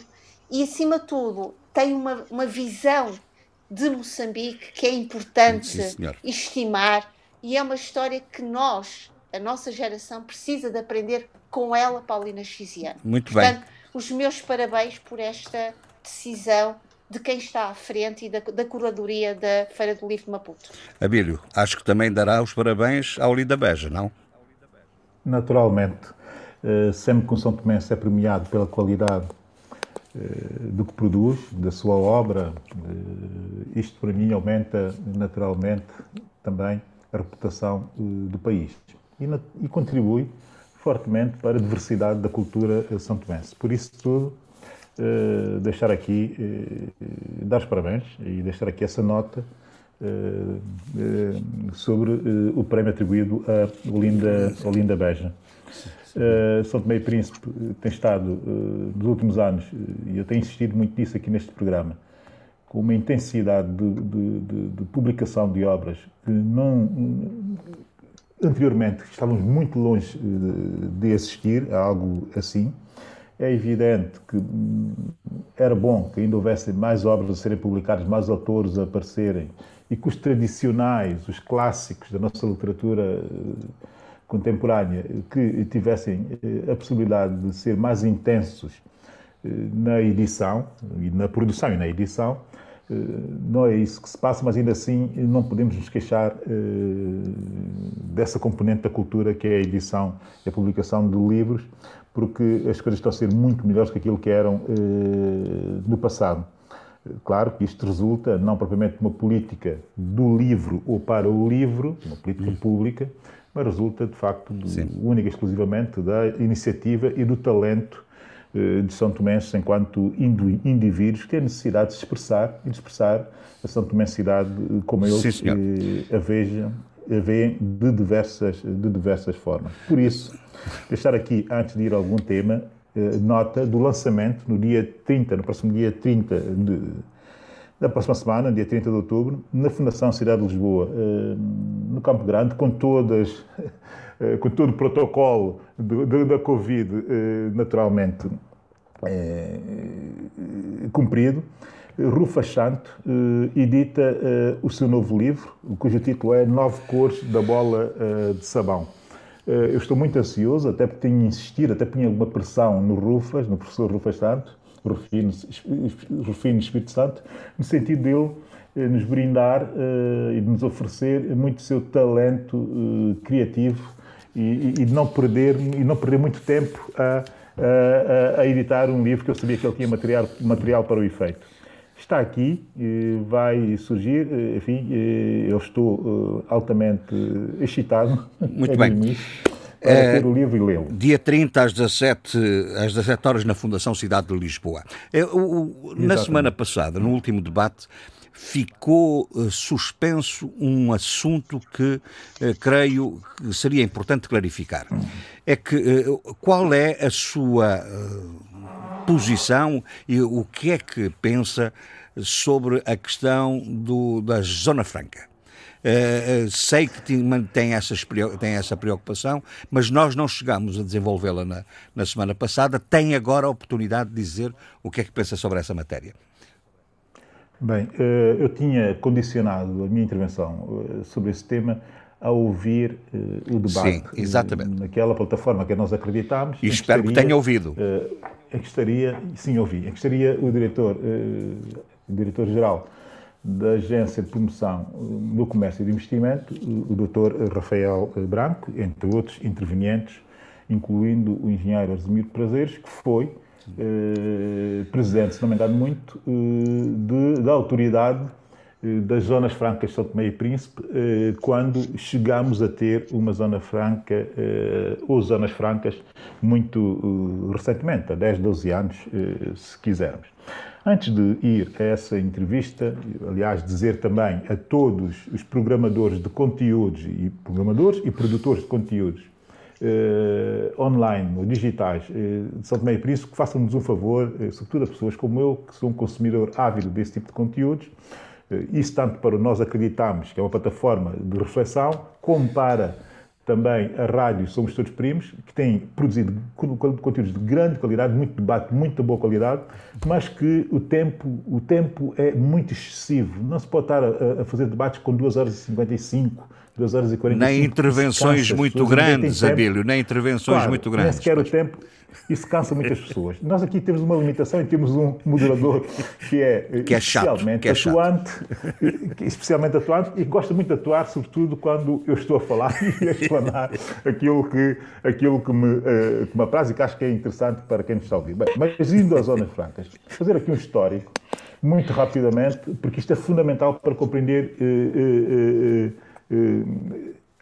e, acima de tudo, tem uma, uma visão de Moçambique que é importante Sim, estimar e é uma história que nós, a nossa geração, precisa de aprender com ela, Paulina Xiziano. Muito Portanto, bem. os meus parabéns por esta decisão de quem está à frente e da, da curadoria da Feira do Livro de Maputo. Abílio, acho que também dará os parabéns ao Linda Beja, não? Naturalmente. Uh, sempre que um São Tomé é premiado pela qualidade do que produz, da sua obra. Eh, isto, para mim, aumenta naturalmente também a reputação eh, do país e, contribui fortemente para a diversidade da cultura são tomense. Por isso tudo, deixar aqui, dar os parabéns e deixar aqui essa nota sobre o prémio atribuído a Olinda, Olinda Beja. Uh, São Tomé e Príncipe eh, tem estado, uh, nos últimos anos, e eu tenho insistido muito nisso aqui neste programa, com uma intensidade de, de, de, de publicação de obras que não. Anteriormente estávamos muito longe de existir, algo assim. É evidente que hum, era bom que ainda houvesse mais obras a serem publicadas, mais autores a aparecerem, e que os tradicionais, os clássicos da nossa literatura contemporânea que tivessem eh, a possibilidade de ser mais intensos eh, na edição, e na produção e na edição, não é isso que se passa, mas ainda assim não podemos nos queixar dessa componente da cultura que é a edição e a publicação de livros, porque as coisas estão a ser muito melhores que aquilo que eram no passado. Claro que isto resulta não propriamente de uma política do livro ou para o livro, uma política hum. pública, mas resulta de facto do, única e exclusivamente da iniciativa e do talento eh, de São Tomé enquanto indivíduos que têm necessidade de se expressar e de expressar a São Tomensidade eh, como eles Sim, eh, a vejam a veem de diversas, de diversas formas. Por isso, deixar aqui, antes de ir a algum tema, nota do lançamento no dia 30, no próximo dia 30 de, da próxima semana, dia 30 de outubro, na Fundação Cidade de Lisboa, eh, no Campo Grande, com todas, eh, com todo o protocolo da Covid, naturalmente cumprido. Rufa Santo edita o seu novo livro, cujo título é Nove Cores da Bola de Sabão. Eh, eu estou muito ansioso, até porque tenho insistido, até tinha alguma pressão no Rufas, no professor Rufas Santos, Rufino, Espírito Santo, no sentido dele eh, nos brindar uh, e de nos oferecer muito do seu talento uh, criativo e, e, de não perder e não perder muito tempo a, a, a, editar um livro que eu sabia que ele tinha material, material para o efeito está aqui, vai surgir, enfim, eu estou altamente excitado. Muito bem. Para é, ter o livro e lê-lo. Dia 30 às 17, às 17 horas na Fundação Cidade de Lisboa. É, o, na semana passada, no último debate, ficou uh, suspenso um assunto que uh, creio que seria importante clarificar. É que uh, qual é a sua posição e o que é que pensa sobre a questão do, da Zona Franca. Uh, uh, sei que tem, essas, tem essa preocupação, mas nós não chegamos a desenvolvê-la na, na semana passada. Tem agora a oportunidade de dizer o que é que pensa sobre essa matéria. Bem, uh, eu tinha condicionado a minha intervenção sobre esse tema a ouvir o debate Sim, naquela plataforma que nós acreditámos. E espero que, estaria, que tenha ouvido. em que estaria, sim, ouvi, em que estaria o diretor diretor-geral da Agência de Promoção do Comércio e do Investimento, o Dr. Rafael Branco, entre outros intervenientes, incluindo o engenheiro Arsemiro Prazeres, que foi eh, presidente, se não me engano muito, eh, de, da autoridade eh, das zonas francas de São Tomé e Príncipe, eh, quando chegamos a ter uma zona franca, eh, ou zonas francas, muito recentemente, há 10, 12 anos, se quisermos. Antes de ir a essa entrevista, aliás, dizer também a todos os programadores de conteúdos e programadores e produtores de conteúdos eh, online ou digitais eh, de São Tomé e Príncipe que façam-nos um favor, eh, sobretudo a pessoas como eu, que sou um consumidor ávido desse tipo de conteúdos, eh, isso tanto para nós acreditarmos que é uma plataforma de reflexão, como para também a rádio Somos Todos Primos, que tem produzido conteúdos de grande qualidade, muito debate, muita boa qualidade, mas que o tempo, o tempo é muito excessivo. Não se pode estar a, a fazer debates com 2 horas e 55, 2 horas e 45. Nem intervenções muito grandes, Abílio, nem intervenções claro, muito grandes. Nem sequer o tempo isso cansa muitas pessoas. Nós aqui temos uma limitação e temos um moderador que é, que é especialmente chato, que é atuante, que é especialmente atuante e gosta muito de atuar, sobretudo quando eu estou a falar e a explanar aquilo que, aquilo que, me, uh, que me apraz e que acho que é interessante para quem nos está a ouvir. Bem, mas indo às zonas francas, fazer aqui um histórico, muito rapidamente, porque isto é fundamental para compreender. Uh, uh,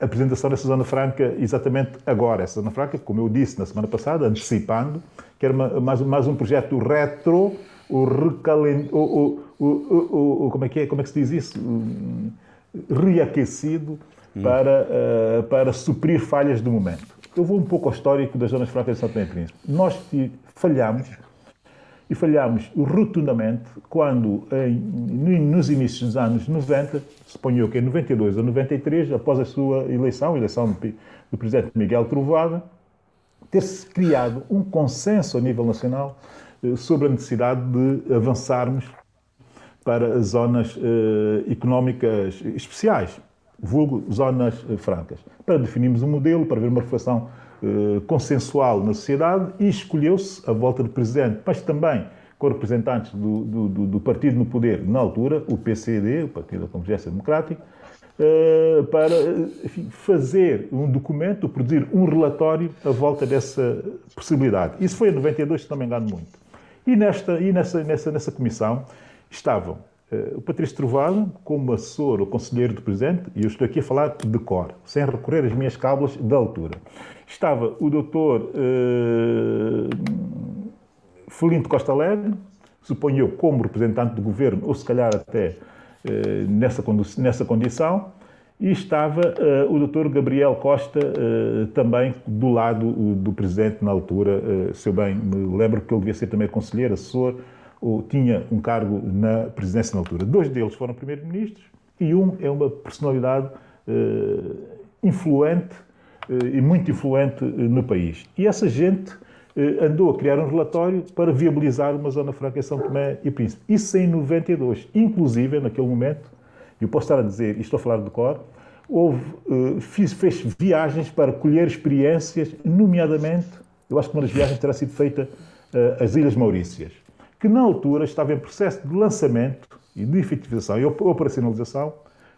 a apresentação dessa Zona Franca exatamente agora. Essa Zona Franca, como eu disse na semana passada, antecipando, que era uma, mais, mais um projeto retro, o recalent... O, o, o, como, é que é? como é que se diz isso? Reaquecido hum. para, uh, para suprir falhas do momento. Eu vou um pouco ao histórico das Zonas Francas de São Tomé e Príncipe. Nós falhamos e falhámos rotundamente quando, em, nos inícios dos anos 90, suponho que em 92 ou 93, após a sua eleição, a eleição do, presidente Miguel Trovoada, ter-se criado um consenso a nível nacional eh, sobre a necessidade de avançarmos para zonas eh, económicas especiais, vulgo zonas eh, francas, para definirmos um modelo, para ver uma reflexão consensual na sociedade e escolheu-se a volta do presidente, mas também com representantes do, do, do, partido no poder na altura, o PCD, o Partido da Convergência Democrática, uh, para enfim, fazer um documento, produzir um relatório à volta dessa possibilidade. Isso foi em 92, se não me engano muito. E, nesta, e nessa, nessa, nessa comissão estavam uh, o Patrício Trovado, como assessor ou conselheiro do Presidente, e eu estou aqui a falar de cor, sem recorrer às minhas cábulas da altura. Estava o doutor Felinto Costa Alegre, suponho eu, como representante do governo, ou se calhar até uh, nessa, nessa condição, e estava uh, o Dr. Gabriel Costa uh, também do lado do presidente na altura, uh, se eu bem me lembro que ele devia ser também conselheiro, assessor, ou tinha um cargo na presidência na altura. Dois deles foram primeiros-ministros e um é uma personalidade influente e muito influente no país. E essa gente andou a criar um relatório para viabilizar uma zona franca em São Tomé e Príncipe. Isso em 92. Inclusive, naquele momento, eu posso estar a dizer, e estou a falar de cor, houve, uh, fiz, fez viagens para colher experiências, nomeadamente, eu acho que uma das viagens terá sido feita uh, às Ilhas Maurícias, que na altura estava em processo de lançamento e de efetivização e operacionalização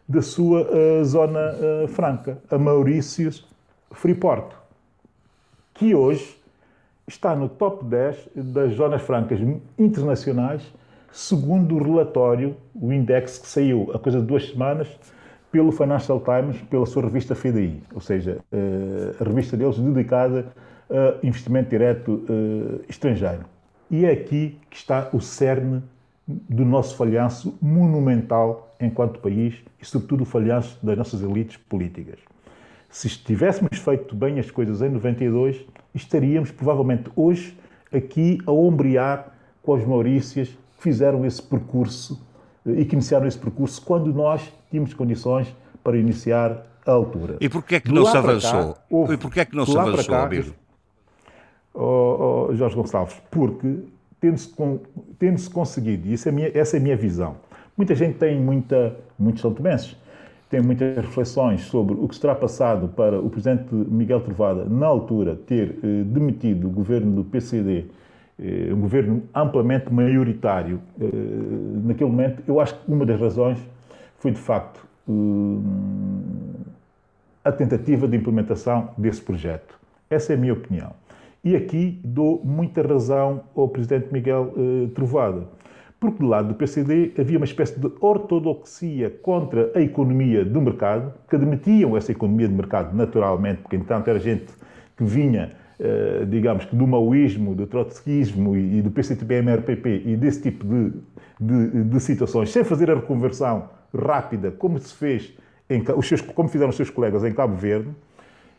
da sua uh, zona franca, a Maurícios Freeport, que hoje está no top 10 das zonas francas internacionais segundo o relatório, o index que saiu há coisa de duas semanas, pelo Financial Times, pela sua revista FDI, ou seja, eh, a revista deles dedicada a investimento direto eh, estrangeiro. E é aqui que está o cerne do nosso falhanço monumental enquanto país e, sobretudo, o falhanço das nossas elites políticas. Se tivéssemos feito bem as coisas em 92, estaríamos provavelmente hoje aqui a ombrear com as Maurícias fizeram esse percurso eh, e que iniciaram esse percurso quando nós tínhamos condições para iniciar a altura. E porquê é que não se avançou? Cá, houve, e porquê é que não se avançou, Abílio? Oh, oh, Jorge Gonçalves, porque tendo-se tendo conseguido, e essa é, a minha, essa é a minha visão, muita gente tem muita, muitos são tomenses, tem muitas reflexões sobre o que será passado para o presidente Miguel Trovada, na altura, ter eh, demitido o governo do PCD eh, um governo amplamente maioritário eh, naquele momento, eu acho que uma das razões foi de facto eh, a tentativa de implementação desse projeto. Essa é a minha opinião. E aqui dou muita razão ao presidente Miguel Trovada, porque do lado do PCD havia uma espécie de ortodoxia contra a economia do mercado, que admitiam essa economia de mercado naturalmente, porque entanto era gente que vinha eh, digamos que do maoísmo, do trotskismo e, do PCTB-MRPP e desse tipo de, de, de, situações, sem fazer a reconversão rápida, como se fez, em, os seus, como fizeram os seus colegas em Cabo Verde,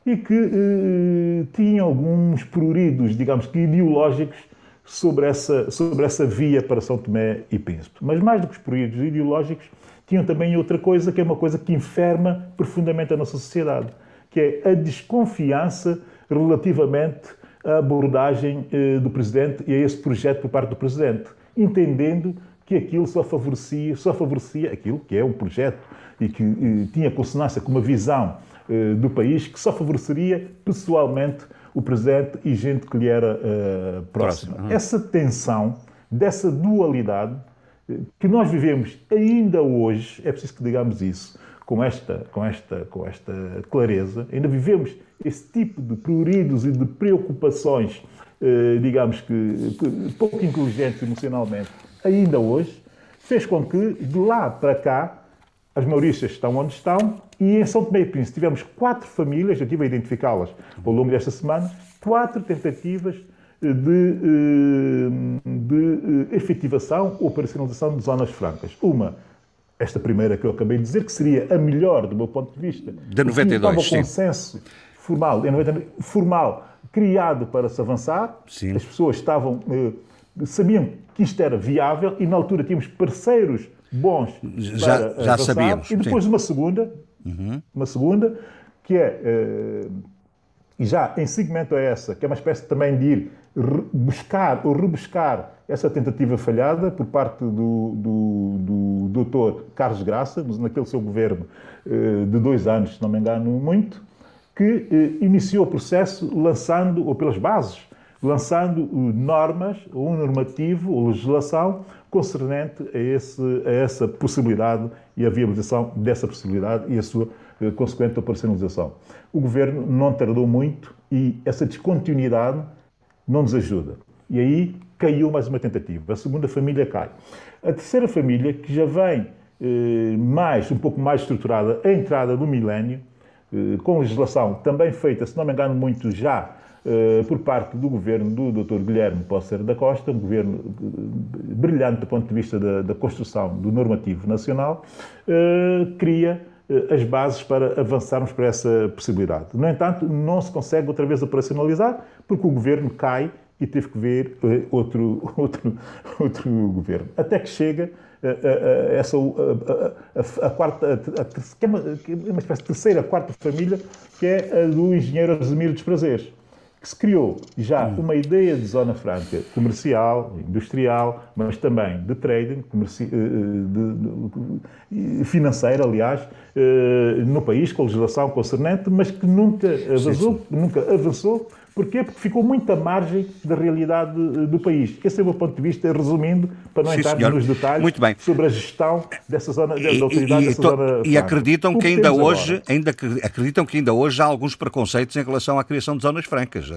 e que eh, tinham alguns pruridos, digamos que ideológicos, sobre essa, sobre essa via para São Tomé e Príncipe. Mas mais do que os pruridos ideológicos, tinham também outra coisa, que é uma coisa que enferma profundamente a nossa sociedade, que é a desconfiança relativamente à abordagem eh, do Presidente e a esse projeto por parte do Presidente, entendendo que aquilo só favorecia, só favorecia aquilo que é um projeto e que eh, tinha consonância com uma visão eh, do país que só favoreceria pessoalmente o Presidente e gente que lhe era próxima. Próximo. Essa tensão, dessa dualidade que nós vivemos ainda hoje, é preciso que digamos isso, com esta, com esta, com esta clareza, ainda vivemos esse tipo de pruridos e de preocupações, eh, digamos que, pouco inteligentes emocionalmente, ainda hoje, fez com que de lá para cá as Maurícias estão onde estão e em São Tomé e Príncipe tivemos quatro famílias, eu estive a identificá-las ao longo desta semana, quatro tentativas de, eh, de eh, efetivação ou operacionalização de zonas francas. Uma esta primeira que eu acabei de dizer, que seria a melhor do meu ponto de vista. De 92, sim. consenso formal, em 99, formal, criado para se avançar. Sim. As pessoas estavam, eh, sabiam que isto era viável e na altura tínhamos parceiros bons já, para já avançar. sabíamos. E depois sim. uma segunda, uhum. uma segunda, que é, eh, e já em segmento a essa, que é uma espécie também de ir buscar ou rebuscar essa tentativa falhada por parte do, do, do doutor Carlos Graça, naquele seu governo eh, de dois anos, se não me engano muito, que eh, iniciou o processo lançando, ou pelas bases lançando normas, um normativo, ou legislação concernente a, esse, a essa possibilidade e a viabilização dessa possibilidade e a sua eh, consequente operacionalização. O governo não tardou muito e essa descontinuidade não nos ajuda. E aí caiu mais uma tentativa. A segunda família cai. A terceira família, que já vem eh, mais, um pouco mais estruturada, a entrada do milénio, eh, com legislação também feita, se não me engano muito, já por parte do governo do Dr. Guilherme Pocer da Costa, um governo eh, brilhante do ponto de vista da, da construção do normativo nacional, eh, cria eh, as bases para avançarmos para essa possibilidade. No entanto, não se consegue outra vez operacionalizar porque o governo cai e teve que ver outro, outro, outro governo. Até que chega uh, uh, essa, a, a, quarta, a, que é uma, é uma espécie de terceira, quarta família, que é a do engenheiro Asemiro dos Prazeres, que se criou já hum. uma ideia de zona franca comercial, industrial, mas também de trading, de, de, financeira, aliás, no país, com legislação concernente, mas que nunca avançou, sim, sim. nunca avançou Porquê? Porque ficou muito à margem da realidade eh, do país. Esse é o meu ponto de vista, resumindo, para não Sim, entrar nos detalhes sobre a gestão dessa zona, da autoridade e, dessa zona. E acreditam que ainda hoje, ainda acreditam que ainda hoje há alguns preconceitos em relação à criação de zonas francas.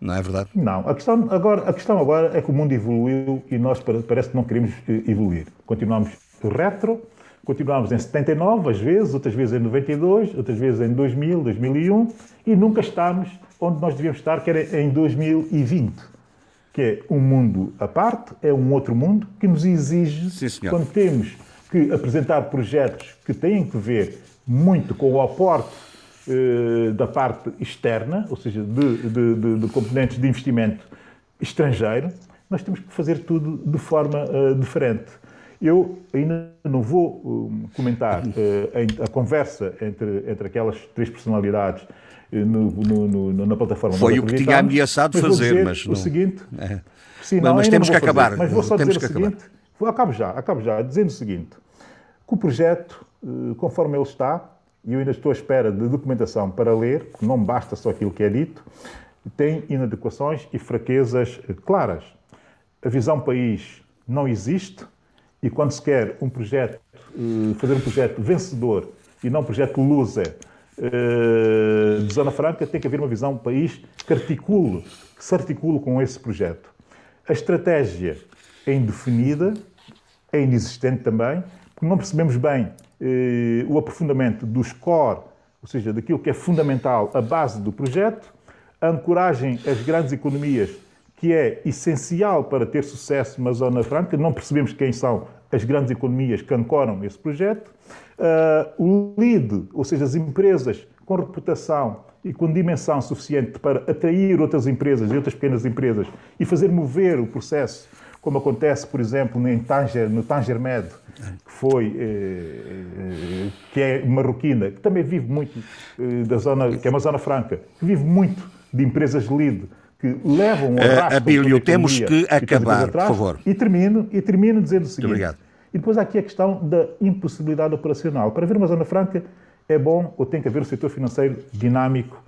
Não é verdade? Não. A questão agora, a questão agora é que o mundo evoluiu e nós parece que não queremos eh, evoluir. Continuamos retro, continuamos em 79, às vezes, outras vezes em 92, outras vezes em 2000, 2001 e nunca estamos onde nós devíamos estar, que era em 2020, que é um mundo à parte, é um outro mundo que nos exige, Sim, quando temos que apresentar projetos que têm que ver muito com o aporte eh, da parte externa, ou seja, de, de, de, de, componentes de investimento estrangeiro, nós temos que fazer tudo de forma uh, diferente. Eu ainda não vou uh, comentar a, a conversa entre, entre aquelas três personalidades no, no, no, na plataforma. Foi o que tinha ameaçado fazer, mas não... o seguinte. É. Sim, não, mas temos que fazer, acabar. Mas vou só temos dizer o seguinte. Acabar. Acabo já, acabo já, dizendo o seguinte: que o projeto, eh, conforme ele está, e eu ainda estou à espera de documentação para ler, porque não basta só aquilo que é dito, tem inadequações e fraquezas eh, claras. A visão país não existe e quando se quer um projeto, eh, fazer um projeto vencedor e não um projeto loser, eh, de Zona Franca, tem que haver uma visão do país que articule, que se articule com esse projeto. A estratégia é indefinida, é inexistente também, porque não percebemos bem eh, o aprofundamento dos core, ou seja, daquilo que é fundamental, a base do projeto, a ancoragem às grandes economias, que é essencial para ter sucesso na Zona Franca, não percebemos quem são as grandes economias que ancoram esse projeto, Uh, o lead, ou seja, as empresas com reputação e com dimensão suficiente para atrair outras empresas e outras pequenas empresas e fazer mover o processo, como acontece, por exemplo, em Tanger, no Tanger Med, que foi eh, eh, que é marroquina, que também vive muito eh, da zona, que é uma zona franca, que vive muito de empresas lead que levam arrasto uh, Abílio, temos que acabar, atrás, por favor. E termino, e termino dizendo o seguinte. Muito obrigado. E depois há aqui a questão da impossibilidade operacional. Para haver uma zona franca, é bom ou tem que haver um setor financeiro dinâmico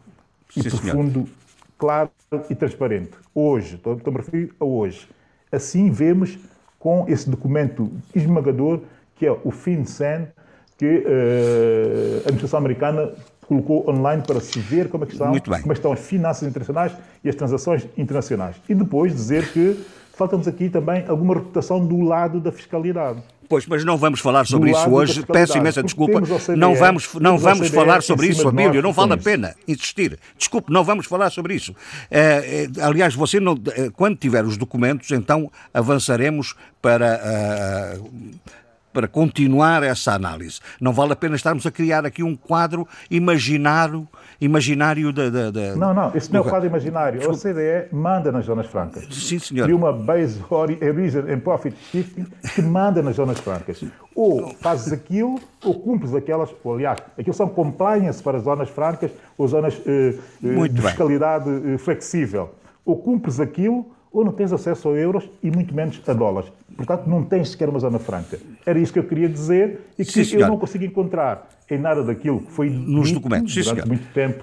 e Sim, profundo, senhor. claro e transparente. Hoje, estou, estou a referir a hoje. Assim vemos com esse documento esmagador que é o FinCEN, que uh, a administração americana colocou online para se ver como é, que estão, como é estão as finanças internacionais e as transações internacionais. E depois dizer que falta-nos aqui também alguma reputação do lado da fiscalidade. Pois, mas não vamos falar sobre isso hoje. Peço imensa desculpa. CDE, não vamos, não vamos falar sobre isso, Abílio. Não vale a pena insistir. Desculpe, não vamos falar sobre isso. É, é, aliás, você não, é, quando tiver os documentos, então avançaremos para. Uh, para continuar essa análise. Não vale a pena estarmos a criar aqui um quadro imaginário, imaginário da, da, da Não, não, isso não é o quadro imaginário. A OCDE manda nas zonas francas. Sim, senhor. E uma base reason and profit shifting que manda nas zonas francas. Ou fazes aquilo, ou cumpres aquelas, ou aliás, aquilo são compliance para zonas francas ou zonas eh, eh de fiscalidade eh, flexível. Ou cumpres aquilo, ou não tens acesso a euros e muito menos a dólares. Portanto, não tens sequer uma zona franca. Era isso que eu queria dizer e que Sim, eu não consigo encontrar em nada daquilo que foi nos documentos Sim, durante senhor. muito tempo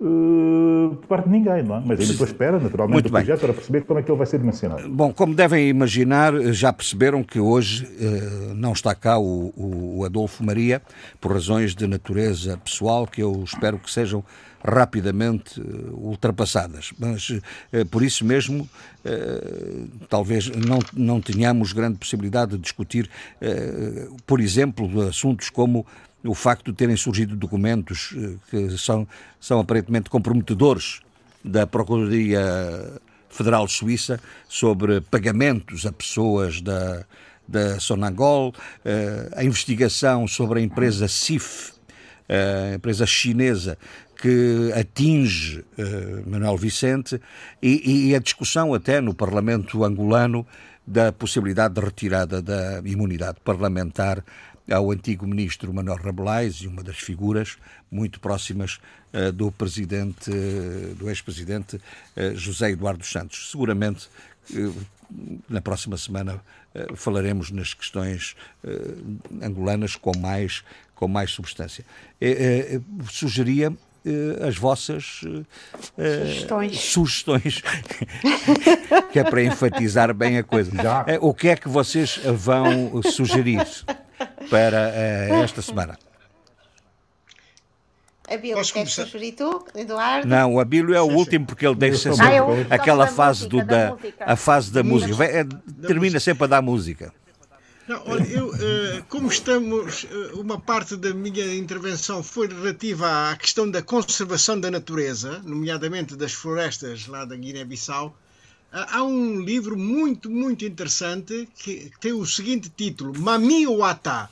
uh, por parte de ninguém, não é? Mas ainda estou à espera, naturalmente, Muito do bem. projeto para perceber como é que ele vai ser dimensionado. Bom, como devem imaginar, já perceberam que hoje eh, não está cá o, o Adolfo Maria, por razões de natureza pessoal, que eu espero que sejam rapidamente eh, ultrapassadas. Mas eh, por isso mesmo, eh, talvez não, não tenhamos grande possibilidade de discutir, por exemplo, assuntos como o facto de terem surgido documentos que são, são aparentemente comprometedores da Procuradoria Federal Suíça sobre pagamentos a pessoas da, da Sonangol, a investigação sobre a empresa CIF, a empresa chinesa que atinge eh, Manuel Vicente e, e a discussão até no Parlamento angolano da possibilidade de retirada da imunidade parlamentar ao antigo ministro Manuel Rabelais e uma das figuras muito próximas uh, do presidente, uh, do ex-presidente uh, José Eduardo Santos. Seguramente na próxima semana falaremos nas questões angolanas com mais com mais substância. sugeria as vossas sugestões, sugestões que é para enfatizar bem a coisa. Já. o que é que vocês vão sugerir? para uh, esta semana. Abílio, queres começar? sugerir tu, Eduardo? Não, o Abílio é o último porque ele deixa sempre ah, aquela fase, do, da, a fase da música. Vai, é, termina sempre a dar música. Não, olha, eu, uh, como estamos, uh, uma parte da minha intervenção foi relativa à questão da conservação da natureza, nomeadamente das florestas lá da Guiné-Bissau. Uh, há um livro muito, muito interessante que, tem o seguinte título: Mami Wata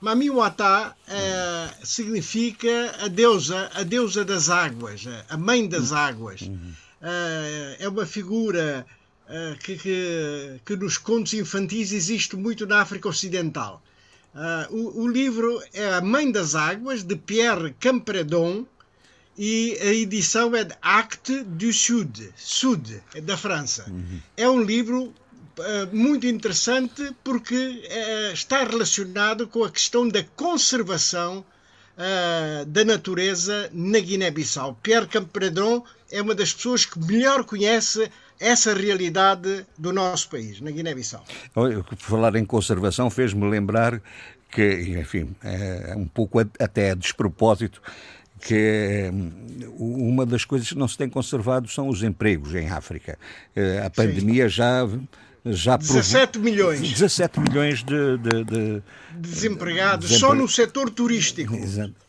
Mami Wata uh, significa a deusa, a deusa das águas, a mãe das águas. Uh, é uma figura uh, que, que, que, nos contos infantis existe muito na África Ocidental. O, o, livro é A Mãe das Águas, de Pierre Campredon, e a edição é de Acte du Sud, Sud, da França. Uhum. É um livro eh, muito interessante porque uh, está relacionado com a questão da conservação uh, da natureza na Guiné-Bissau. Pierre Campredon é uma das pessoas que melhor conhece essa realidade do nosso país, na Guiné-Bissau. Falar em conservação fez-me lembrar que, enfim, é um pouco até a despropósito, que uma das coisas que não se tem conservado são os empregos em África. A pandemia Sim. já já 17 milhões. 17 milhões de, de, de desempregados desempre... só no setor turístico.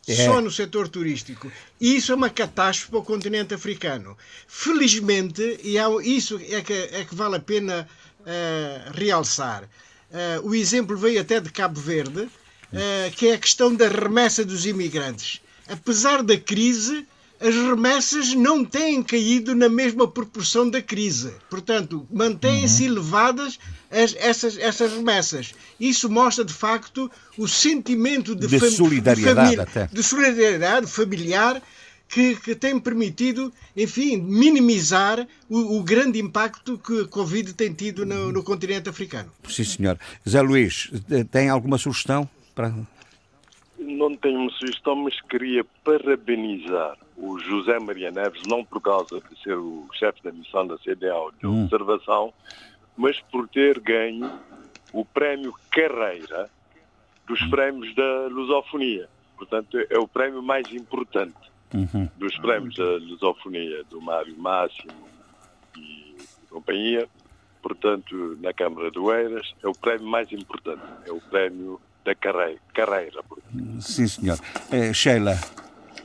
É. Só no setor turístico. E isso é uma catástrofe para o continente africano. Felizmente, e isso é que, é que vale a pena uh, realçar. Uh, o exemplo veio até de Cabo Verde, uh, que é a questão da remessa dos imigrantes. Apesar da crise, as remessas não têm caído na mesma proporção da crise. Portanto, mantêm-se uhum. elevadas as, essas, essas remessas. Isso mostra, de facto, o sentimento de, de fam solidariedade, de, de solidariedade familiar que, que, tem permitido, enfim, minimizar o, o, grande impacto que a Covid tem tido no, no continente africano. Sim, senhor. Zé Luís, tem alguma sugestão para não tenho uma sugestão, mas queria parabenizar o José Maria Neves, não por causa de ser o chefe da missão da CDAO de hum. observação, mas por ter ganho o prémio Carreira dos hum. prémios da lusofonia. Portanto, é o prémio mais importante uhum. dos prémios da lusofonia, do Mário Máximo e companhia. Portanto, na Câmara do Eiras, é o prémio mais importante. É o prémio da carreira. carreira Sim, senhor. É, Sheila.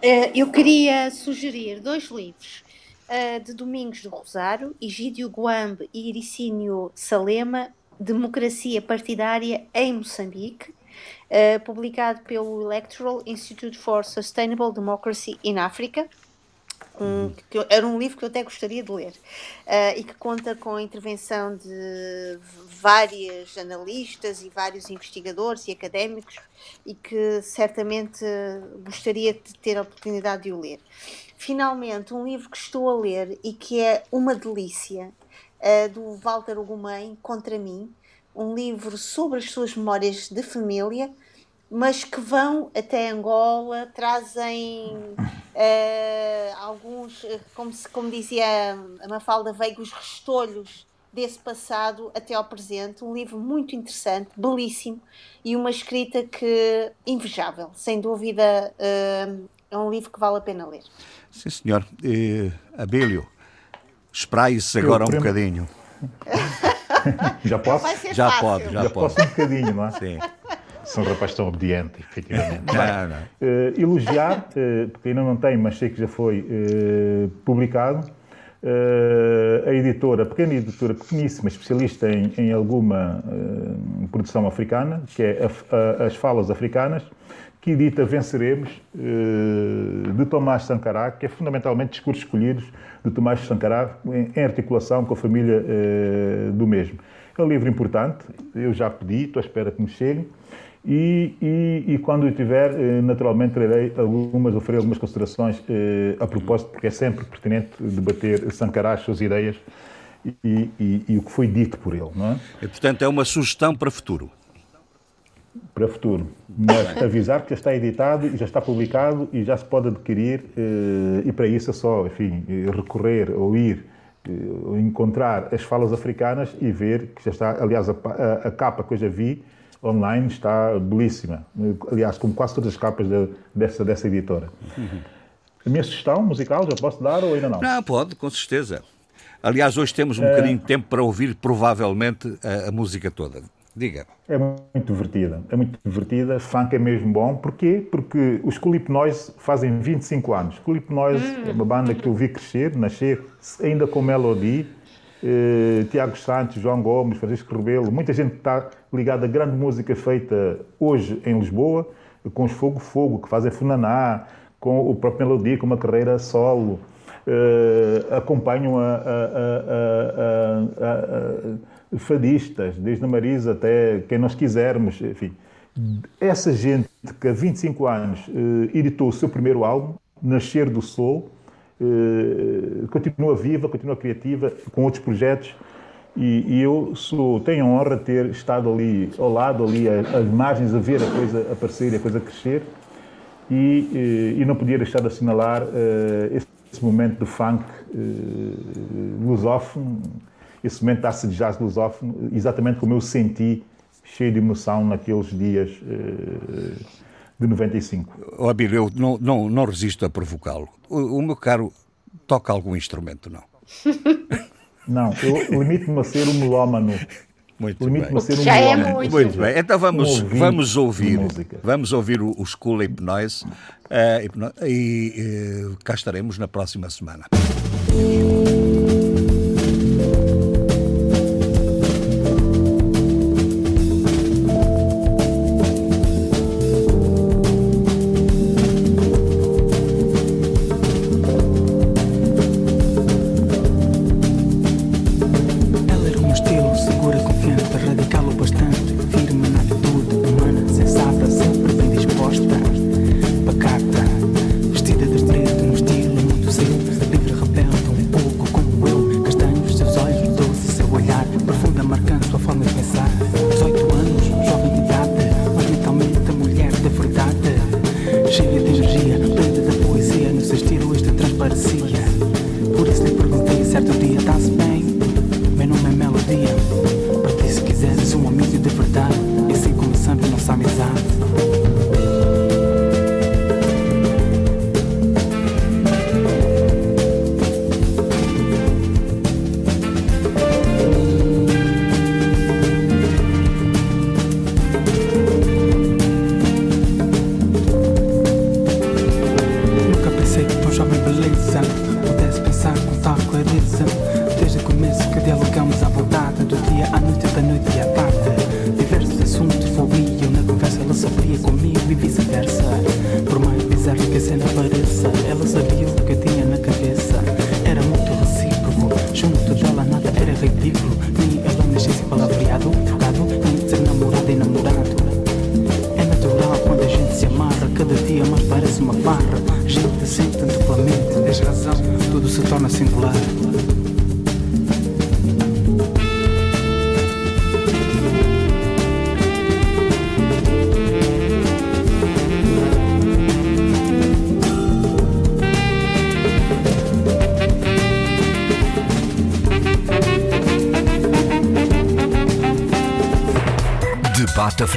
Eh, eu queria sugerir dois livros eh, de Domingos do Rosário, Egídio Guambe e Iricínio Salema, Democracia Partidária em Moçambique, publicado pelo Electoral Institute for Sustainable Democracy in Africa um, que era um livro que eu até gostaria de ler uh, e que conta com a intervenção de vários analistas e vários investigadores e académicos e que certamente gostaria de ter a oportunidade de o ler. Finalmente, um livro que estou a ler e que é uma delícia, uh, do Walter Ugumem, Contra Mim, um livro sobre as suas memórias de família, mas que vão até Angola, trazem uh, alguns, como, se, como dizia a Mafalda Veiga, os restolhos desse passado até ao presente. Um livro muito interessante, belíssimo e uma escrita que invejável, sem dúvida. Uh, é um livro que vale a pena ler. Sim, senhor. E, Abílio, espraie-se agora um bocadinho. já posso? Já pode, já, já pode. posso um bocadinho, não é? Sim. Sou um rapaz tão obediente, efetivamente. não, não. Uh, elogiar, uh, porque ainda não tem, mas sei que já foi uh, publicado, a editora, pequena editora, pequeníssima, especialista em, em alguma produção africana, que é a, a, As Falas Africanas, que edita Venceremos, de Tomás Sankara, que é fundamentalmente discursos escolhidos de Tomás Sankara, em, em articulação com a família do mesmo. É um livro importante, eu já pedi, estou à espera que me chegue. E, e, e, quando eu tiver, eh, naturalmente trarei algumas, oferecer algumas considerações eh, a propósito, porque é sempre pertinente debater Sankara, as suas ideias e, e, o que foi dito por ele. Não é? E, portanto, é uma sugestão para futuro. Para futuro. Mas avisar que já está editado e já está publicado e já se pode adquirir, eh, e para isso é só, enfim, recorrer ou ir encontrar as falas africanas e ver que já está, aliás, a, a, a capa que eu já vi online está belíssima. Aliás, como quase todas as capas de, dessa, dessa editora. Uhum. A minha sugestão musical já posso dar ou ainda não? Não, pode, com certeza. Aliás, hoje temos um é... bocadinho de tempo para ouvir provavelmente a, a, música toda. Diga. É muito divertida, é muito divertida. Funk é mesmo bom. Porquê? Porque os Culip Noise fazem 25 anos. Culip Noise hum. é uma banda que eu vi crescer, nascer ainda com Melody eh, Tiago Santos, João Gomes, Francisco Rebelo, muita gente está ligada à grande música feita hoje em Lisboa, com os Fogo Fogo, que fazem Funaná, com o próprio Melodia, com uma carreira solo, eh, acompanham a, a, a, fadistas, desde a Marisa até quem nós quisermos, enfim. Essa gente que há 25 anos eh, editou o seu primeiro álbum, Nascer do Sol, continua viva, continua criativa, com outros projetos. E, e, eu sou, tenho a honra de ter estado ali ao lado, ali às margens, a ver a coisa aparecer, a coisa crescer. E, eh, e não podia deixar de assinalar uh, esse, esse, momento de funk uh, lusófono, esse momento de acid jazz lusófono, exatamente como eu senti, cheio de emoção naqueles dias. Uh, de 95. Oh, Abílio, eu não, não, não resisto a provocá-lo. O, o, meu caro toca algum instrumento, não? não, eu limito-me a ser um melómano. Muito bem. A ser um Já é muito. muito bem. Então vamos, um vamos ouvir, vamos ouvir o, o School Hypnoise uh, e uh, cá estaremos na próxima semana.